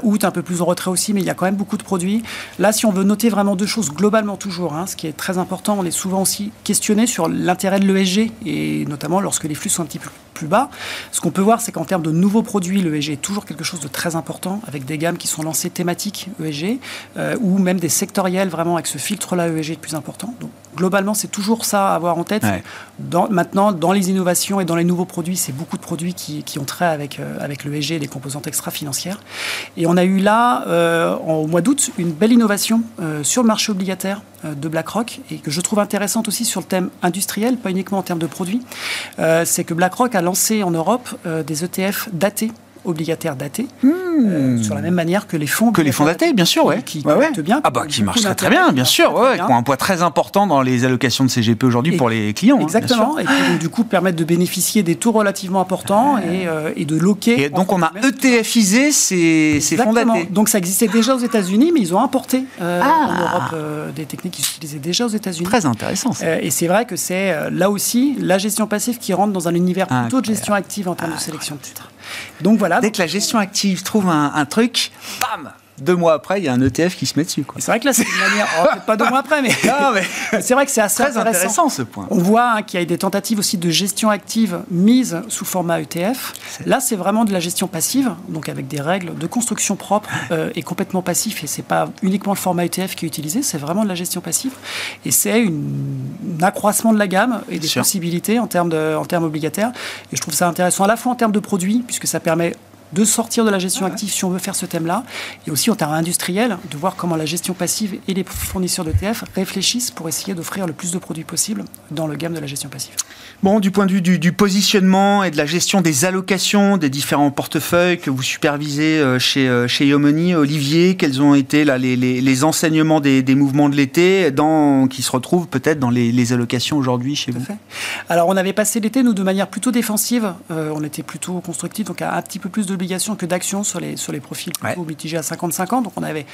août, un peu plus en retrait aussi, mais il y a quand même beaucoup de produits. Là, si on veut noter vraiment deux choses globalement toujours, hein, ce qui est très important, on est souvent aussi questionné sur l'intérêt de l'ESG et notamment lorsque les flux sont un petit peu plus bas. Ce qu'on peut voir, c'est qu'en termes de nouveaux produits, l'ESG est toujours quelque chose de très important, avec des gammes qui sont lancées thématiques ESG, euh, ou même des sectoriels vraiment avec ce filtre-là ESG le plus important. Donc, globalement, c'est toujours ça avoir en tête. Dans, maintenant, dans les innovations et dans les nouveaux produits, c'est beaucoup de produits qui, qui ont trait avec, euh, avec l'ESG et les composantes extra-financières. Et on a eu là, euh, au mois d'août, une belle innovation sur le marché obligataire de BlackRock et que je trouve intéressante aussi sur le thème industriel, pas uniquement en termes de produits. c'est que BlackRock a lancé en Europe euh, des ETF datés obligataires datés, hmm. euh, sur la même manière que les fonds que les fonds datés, bien sûr, ouais, qui ouais, bien, ah bah qui marchent très très bien, bien sûr, ouais, qui ont un poids très important dans les allocations de CGP aujourd'hui pour les clients. Hein, exactement, et qui donc, du coup permettent de bénéficier des taux relativement importants et, euh, et, de loquer. Et donc on a ETFisé ces, ces fonds datés. Donc ça existait déjà aux États-Unis, mais ils ont importé euh, ah. en Europe des techniques qui s'utilisaient déjà aux États-Unis. Très intéressant. et c'est vrai que c'est là aussi la gestion passive qui rentre dans un univers plutôt de gestion active en termes de sélection de titres. Donc voilà. Dès que la gestion active trouve un, truc, bam deux mois après, il y a un ETF qui se met dessus. C'est vrai que là, c'est une manière. Oh, pas deux mois après, mais. (laughs) mais... (laughs) c'est vrai que c'est assez Très intéressant. ce point. On voit hein, qu'il y a des tentatives aussi de gestion active mise sous format ETF. Là, c'est vraiment de la gestion passive, donc avec des règles de construction propre euh, et complètement passif. Et c'est pas uniquement le format ETF qui est utilisé, c'est vraiment de la gestion passive. Et c'est un accroissement de la gamme et des possibilités en termes, de, en termes obligataires. Et je trouve ça intéressant à la fois en termes de produits, puisque ça permet de sortir de la gestion active si on veut faire ce thème-là, et aussi en termes industriels, de voir comment la gestion passive et les fournisseurs d'ETF réfléchissent pour essayer d'offrir le plus de produits possible dans le gamme de la gestion passive. Bon, du point de vue du, positionnement et de la gestion des allocations des différents portefeuilles que vous supervisez euh, chez, euh, chez Yomoni, Olivier, quels ont été là, les, les, enseignements des, des, mouvements de l'été qui se retrouvent peut-être dans les, les allocations aujourd'hui chez vous? Alors, on avait passé l'été, nous, de manière plutôt défensive. Euh, on était plutôt constructif, donc un petit peu plus de que d'actions sur les, sur les profils plutôt mitigés à 55 ans. Donc on avait,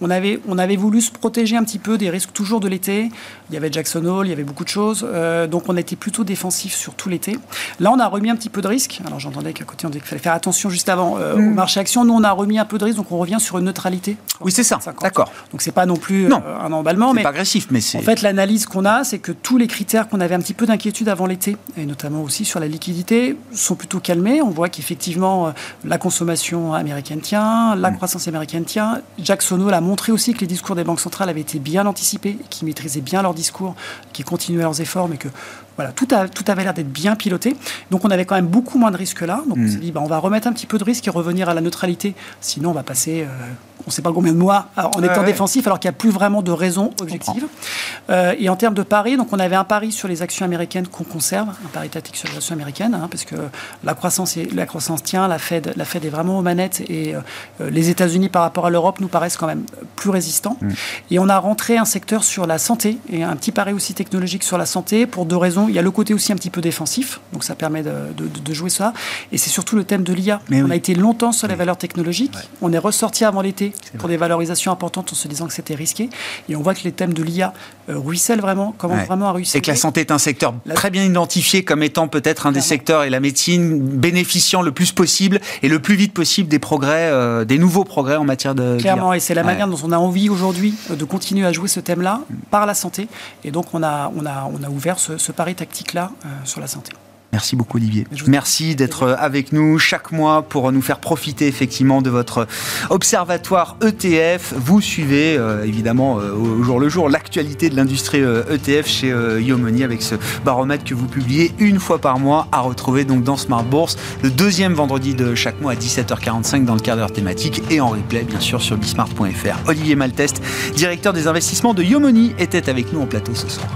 on, avait, on avait voulu se protéger un petit peu des risques toujours de l'été. Il y avait Jackson Hole, il y avait beaucoup de choses. Euh, donc on était plutôt défensif sur tout l'été. Là, on a remis un petit peu de risque. Alors j'entendais qu'à côté, on disait qu'il fallait faire attention juste avant euh, mm. au marché action. Nous, on a remis un peu de risque, donc on revient sur une neutralité. Oui, c'est ça. D'accord. Donc c'est pas non plus non. Euh, un emballement. mais pas agressif, mais c'est. En fait, l'analyse qu'on a, c'est que tous les critères qu'on avait un petit peu d'inquiétude avant l'été, et notamment aussi sur la liquidité, sont plutôt calmés. On voit qu'effectivement, la consommation américaine tient, la mm. croissance américaine tient. Jackson Hole a montré aussi que les discours des banques centrales avaient été bien anticipés, qu'ils maîtrisaient bien leurs discours, qu'ils continuaient leurs efforts, mais que voilà, tout, a, tout avait l'air d'être bien piloté. Donc on avait quand même beaucoup moins de risques là. Donc on mm. s'est dit, bah, on va remettre un petit peu de risque et revenir à la neutralité. Sinon, on va passer, euh, on ne sait pas combien de mois en étant défensif, alors qu'il n'y a plus vraiment de raison objective. Euh, et en termes de paris, donc on avait un pari sur les actions américaines qu'on conserve, un pari tactique sur les actions américaines, hein, parce que la croissance, est, la croissance tient, la Fed, la Fed est vraiment aux manettes et euh, les États-Unis par rapport à l'Europe nous paraissent quand même plus résistant. Mm. Et on a rentré un secteur sur la santé et un petit pari aussi technologique sur la santé pour deux raisons. Il y a le côté aussi un petit peu défensif, donc ça permet de, de, jouer ça. Et c'est surtout le thème de l'IA. On a été longtemps sur les valeurs technologiques. On est ressorti avant l'été pour des valorisations importantes en se disant que c'était risqué. Et on voit que les thèmes de l'IA euh, ruissellent vraiment, commencent vraiment à ruisseler. Et que la santé est un secteur très bien identifié comme étant peut-être un des secteurs et la médecine bénéficiant le plus possible et le plus vite possible des progrès, euh, des nouveaux progrès en matière de. Clairement, et c'est la manière dont on a envie aujourd'hui euh, de continuer à jouer ce thème-là par la santé. Et donc on a, on a, on a ouvert ce, pari tactique-là sur la santé. Merci beaucoup Olivier. Merci d'être avec nous chaque mois pour nous faire profiter effectivement de votre observatoire ETF. Vous suivez euh, évidemment euh, au jour le jour l'actualité de l'industrie ETF e chez euh, Yomoni avec ce baromètre que vous publiez une fois par mois à retrouver donc dans Smart Bourse le deuxième vendredi de chaque mois à 17h45 dans le quart d'heure thématique et en replay bien sûr sur bismart.fr. Olivier Maltest, directeur des investissements de Yomoni, était avec nous en plateau ce soir.